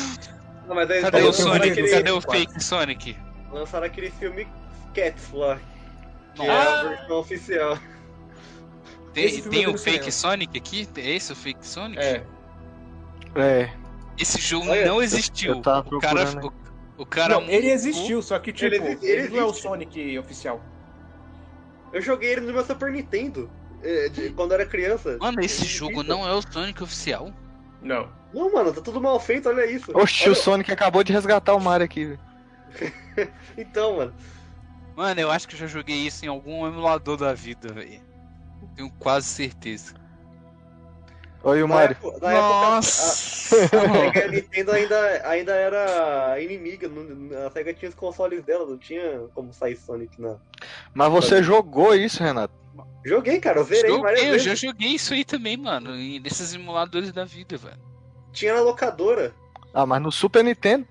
Não, mas aí Cadê o Sonic? aquele- Cadê o fake Sonic? lançaram aquele filme Cats lá. Que é Ah! a versão oficial. Tem, tem vi o fake cinema. Sonic aqui? É esse o fake Sonic? É. É, Esse jogo Olha, não existiu. eu tava o cara, procurando o, cara Não, ele existiu, só que tipo, Ele ele, existe- ele não é o. Sonic oficial. Eu joguei ele no meu Super Nintendo. eh, de- quando eu era criança. Mano, esse Ele jogo existe. não é o Sonic oficial. Não. Não, mano, tá tudo mal feito, olha isso. Oxi, Olha- o Sonic acabou de resgatar o Mario aqui. velho. Então, mano. Mano, eu acho que eu já joguei isso em algum emulador da vida, velho. Tenho quase certeza. Olha o Mario. época, na época, a- Nossa! a Sega Nintendo ainda, ainda era inimiga. não- A Sega tinha os consoles dela, não tinha como sair Sonic na. Mas você jogou isso, Renato? Joguei, cara, eu zerei várias Joguei, eu vezes. já joguei isso aí também, mano. Nesses emuladores da vida, velho. Tinha na locadora. Ah, mas no Super Nintendo?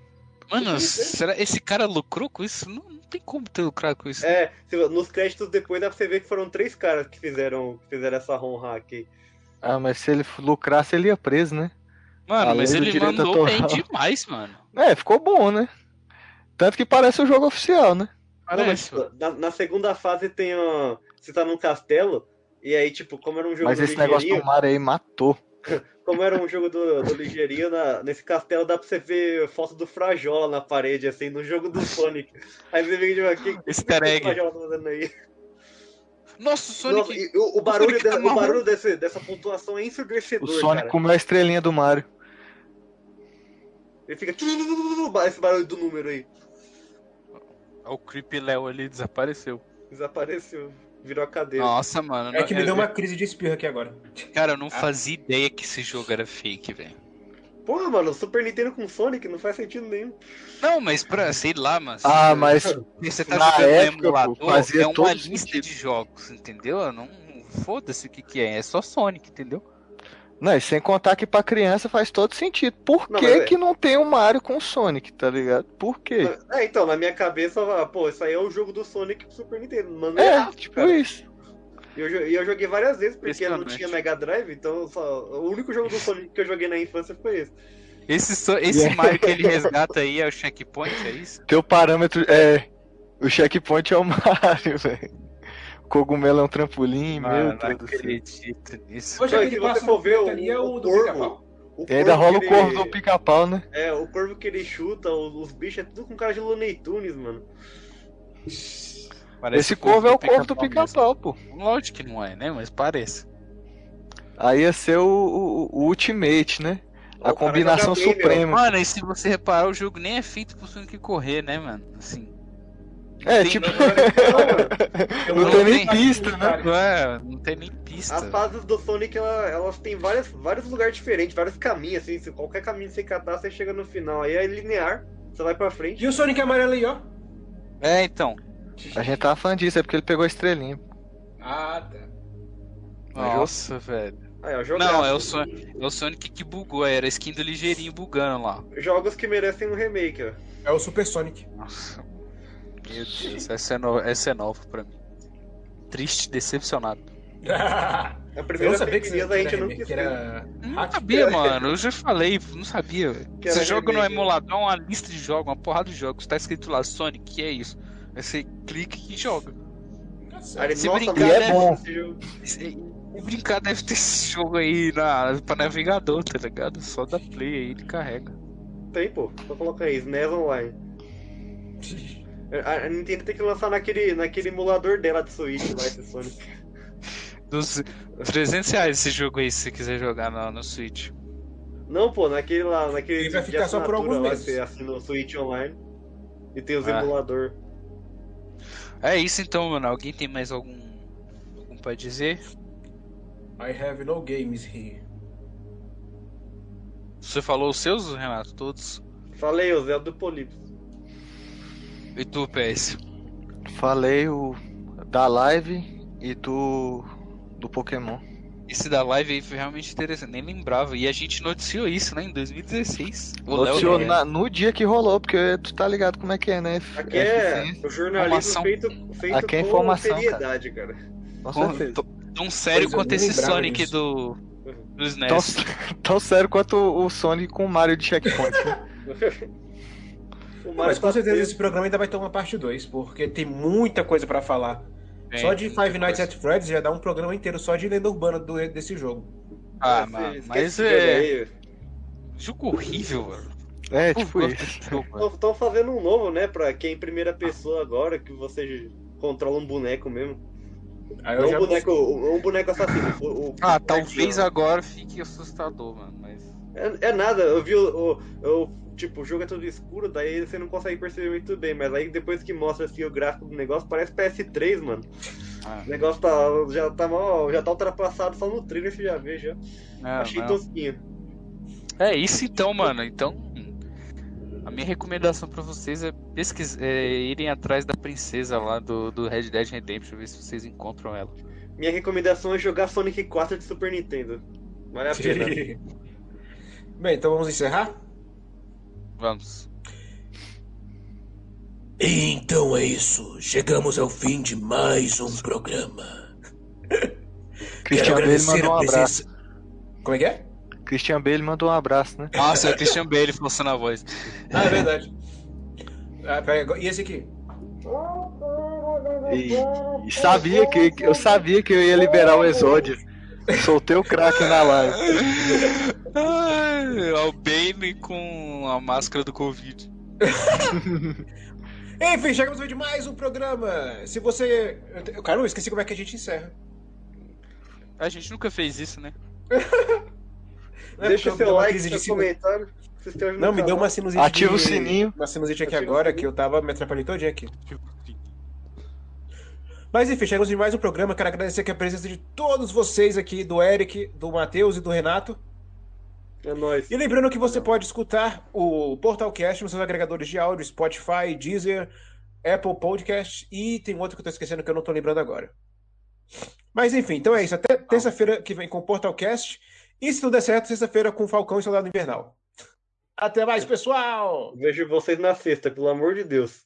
Mano, Super Nintendo. será esse cara lucrou com isso? Não, não tem como ter lucrado com isso. É, nos créditos depois dá pra você ver que foram três caras que fizeram, que fizeram essa ROM hack. Ah, mas se ele lucrasse, ele ia preso, né? Mano, Além mas ele mandou bem autoral. demais, mano. É, ficou bom, né? Tanto que parece o jogo oficial, né? Não, mas, Parece, tipo, na, na segunda fase tem ó, Você tá num castelo, e aí, tipo, como era um jogo Mas esse negócio do Mario aí matou. como era um jogo do, do ligeirinho, na- nesse castelo dá pra você ver foto do Frajola na parede, assim, no jogo do Sonic. Aí você vê tipo, que, que, Easter que o egg. Frajola tá fazendo aí? Nossa, o Sonic. Nossa, e o, o barulho, Sonic tá de- o barulho desse, dessa pontuação é O ensurdecedor, Sonic cara. comeu a estrelinha do Mario. Ele fica... Esse barulho do número aí. O Creepy Léo ali desapareceu. Desapareceu. Virou a cadeira. Nossa, mano. É que me eu- deu uma crise de espirro aqui agora. Cara, eu não fazia ideia que esse jogo era fake, velho. Porra, mano, Super Nintendo com Sonic não faz sentido nenhum. Não, mas pra, sei lá, mas. Ah, mas Você tá na jogando época, emulador, pô, fazia é uma lista sentido. de jogos, entendeu? Eu Não foda-se o que que é, é só Sonic, entendeu? Não, e sem contar que pra criança faz todo sentido. Por Não, que mas é- que não tem um Mario com o um Mario com o Sonic, tá ligado? Por quê? É, então, na minha cabeça, eu falava, pô, isso aí é o jogo do Sonic pro Super Nintendo. Mano, é É, tipo cara. isso. E eu, e eu joguei várias vezes, porque eu não tinha Mega Drive, então só, o único jogo do Sonic que eu joguei na infância foi esse. Esse, so- esse Yeah. Mario que ele resgata aí é o checkpoint, é isso? Teu parâmetro é. O checkpoint é o Mario, velho. O cogumelo é um trampolim, Mano, meu não Deus do céu. acredito nisso. Hoje Não, e aquele se você for ver é o- o o do corvo, pica-pau. O E ainda rola o que corvo ele- do pica-pau, né? É, o corvo que ele chuta, os, os bichos é tudo com cara de Looney Tunes, mano. Parece Esse corvo é o corvo do pica-pau pô. Lógico que não é, né? Mas parece. Aí ia ser o, o- o Ultimate, né? A o combinação suprema. Mano, e se você reparar, o jogo nem é feito pro Sonic correr, né, mano? Assim. É, tem tipo, Não, não não tem nem pista, né? É, não tem nem pista. As fases do Sonic, ela- elas têm várias, vários lugares diferentes, vários caminhos, assim. Se qualquer caminho que você catar, você chega no final. Aí é linear, você vai pra frente. E o Sonic amarelo aí, ó. É, então. a gente tava falando disso, é porque ele pegou a estrelinha. Ah, tá. Nossa, velho. Aí, ó, jogo- Não, é o, Son- é o Sonic que bugou, era a skin do ligeirinho bugando lá. Jogos que merecem um remake, ó. É o Super Sonic. Nossa. Meu Deus, essa é, no... essa é nova pra mim. Triste, decepcionado. A Eu primeira não sabia que, que a gente que ter. era... Não sabia, mano. Eu já falei, não sabia. Que era Você joga no emulador, uma lista de jogos, uma porrada de jogos. Tá escrito lá Sonic, que é isso. Aí você clica e joga. Aí ele, Se nossa, brincar, é bom. esse jogo. Se brincar, deve ter esse jogo aí na, pra navegador, tá ligado? Só da play aí, ele carrega. Tem, pô. Só colocar aí, SNES Online. A Nintendo tem que lançar naquele, naquele emulador dela de Switch lá, esse Sonic. Dos 300 reais esse jogo aí, se você quiser jogar no, no Switch. Não, pô, naquele lá, naquele Ele vai ficar só por alguns lá, meses. Você assina o Switch Online. E tem os Ah. emulador. É isso então, mano. Alguém tem mais algum, algum pra dizer? I have no games here. Você falou os seus, Renato? Todos? Falei, o Zelda do Polipos. E tu, PS? Falei o da live e do do Pokémon. Esse da live aí foi realmente interessante, nem lembrava. E a gente noticiou isso, né, em 2016. O Noticiou Léo- na- no dia que rolou, porque tu tá ligado como é que é, né? F- Aqui é F100. o jornalismo Informação. feito, feito Aqui é com informação, seriedade, cara. Com Com- certeza. tão- sério quanto esse Sonic disso. do, do SNES. Tão, tão sério quanto o Sonic com o Mario de checkpoint. Mas com certeza esse programa ainda vai ter uma parte 2, porque tem muita coisa pra falar. Tem só de Five Nights coisa. at Freddy's já dá um programa inteiro só de lenda urbana do, desse jogo. Ah, Ah, mano, mas esse jogo é. Jogo horrível, mano. É, tipo isso. mano. Estão fazendo um novo, né? Pra quem em primeira pessoa agora, que você controla um boneco mesmo. Eu Não um boneco, um boneco assassino. o- o- Ah, o talvez agora fique assustador, mano. Mas. É, é nada, eu vi o, o- eu, tipo, o jogo é todo escuro, daí você não consegue perceber muito bem, mas aí depois que mostra assim, o gráfico do negócio, parece PS3, mano. Ah, O negócio tá, já, tá mal, já tá ultrapassado só no trailer, você já vê, já. não, Achei não. tosquinho. É isso então, mano. Então, a minha recomendação pra vocês é, pesquis... é irem atrás da princesa lá do, do Red Dead Redemption, ver se vocês encontram ela. Minha recomendação é jogar Sonic 4 de Super Nintendo. Vale a pena. Bem, então vamos encerrar? Vamos. Então é isso. Chegamos ao fim de mais um programa. Christian Bale mandou um abraço. Como é que é? Christian Bale mandou um abraço, né? Nossa, é o Christian Bale forçando a voz. Ah, é verdade. Ah, pera, e esse aqui? E, e sabia que eu sabia que eu ia liberar o exódio. Soltei o crack na live. Ai, é o Bane com a máscara do Covid. Enfim, chegamos ao fim de mais um programa. Se você. eu- Cara, eu esqueci como é que a gente encerra. A gente nunca fez isso, né? Não é Deixa porque seu like, de seu comentário. Não, me deu uma sinusite. Ativa o sininho. Uma sinusite aqui Ativa o agora que eu tava me atrapalhei todinho aqui. Mas enfim, chegamos em mais um programa. Quero agradecer aqui a presença de todos vocês aqui, do Eric, do Matheus e do Renato. É nóis. E lembrando que você pode escutar o Portalcast nos seus agregadores de áudio, Spotify, Deezer, Apple Podcast e tem outro que eu tô esquecendo que eu não tô lembrando agora. Mas enfim, então é isso. Até terça-feira que vem com o Portalcast. E se tudo der certo, sexta-feira com Falcão e Soldado Invernal. Até mais, pessoal! Vejo vocês na sexta, pelo amor de Deus.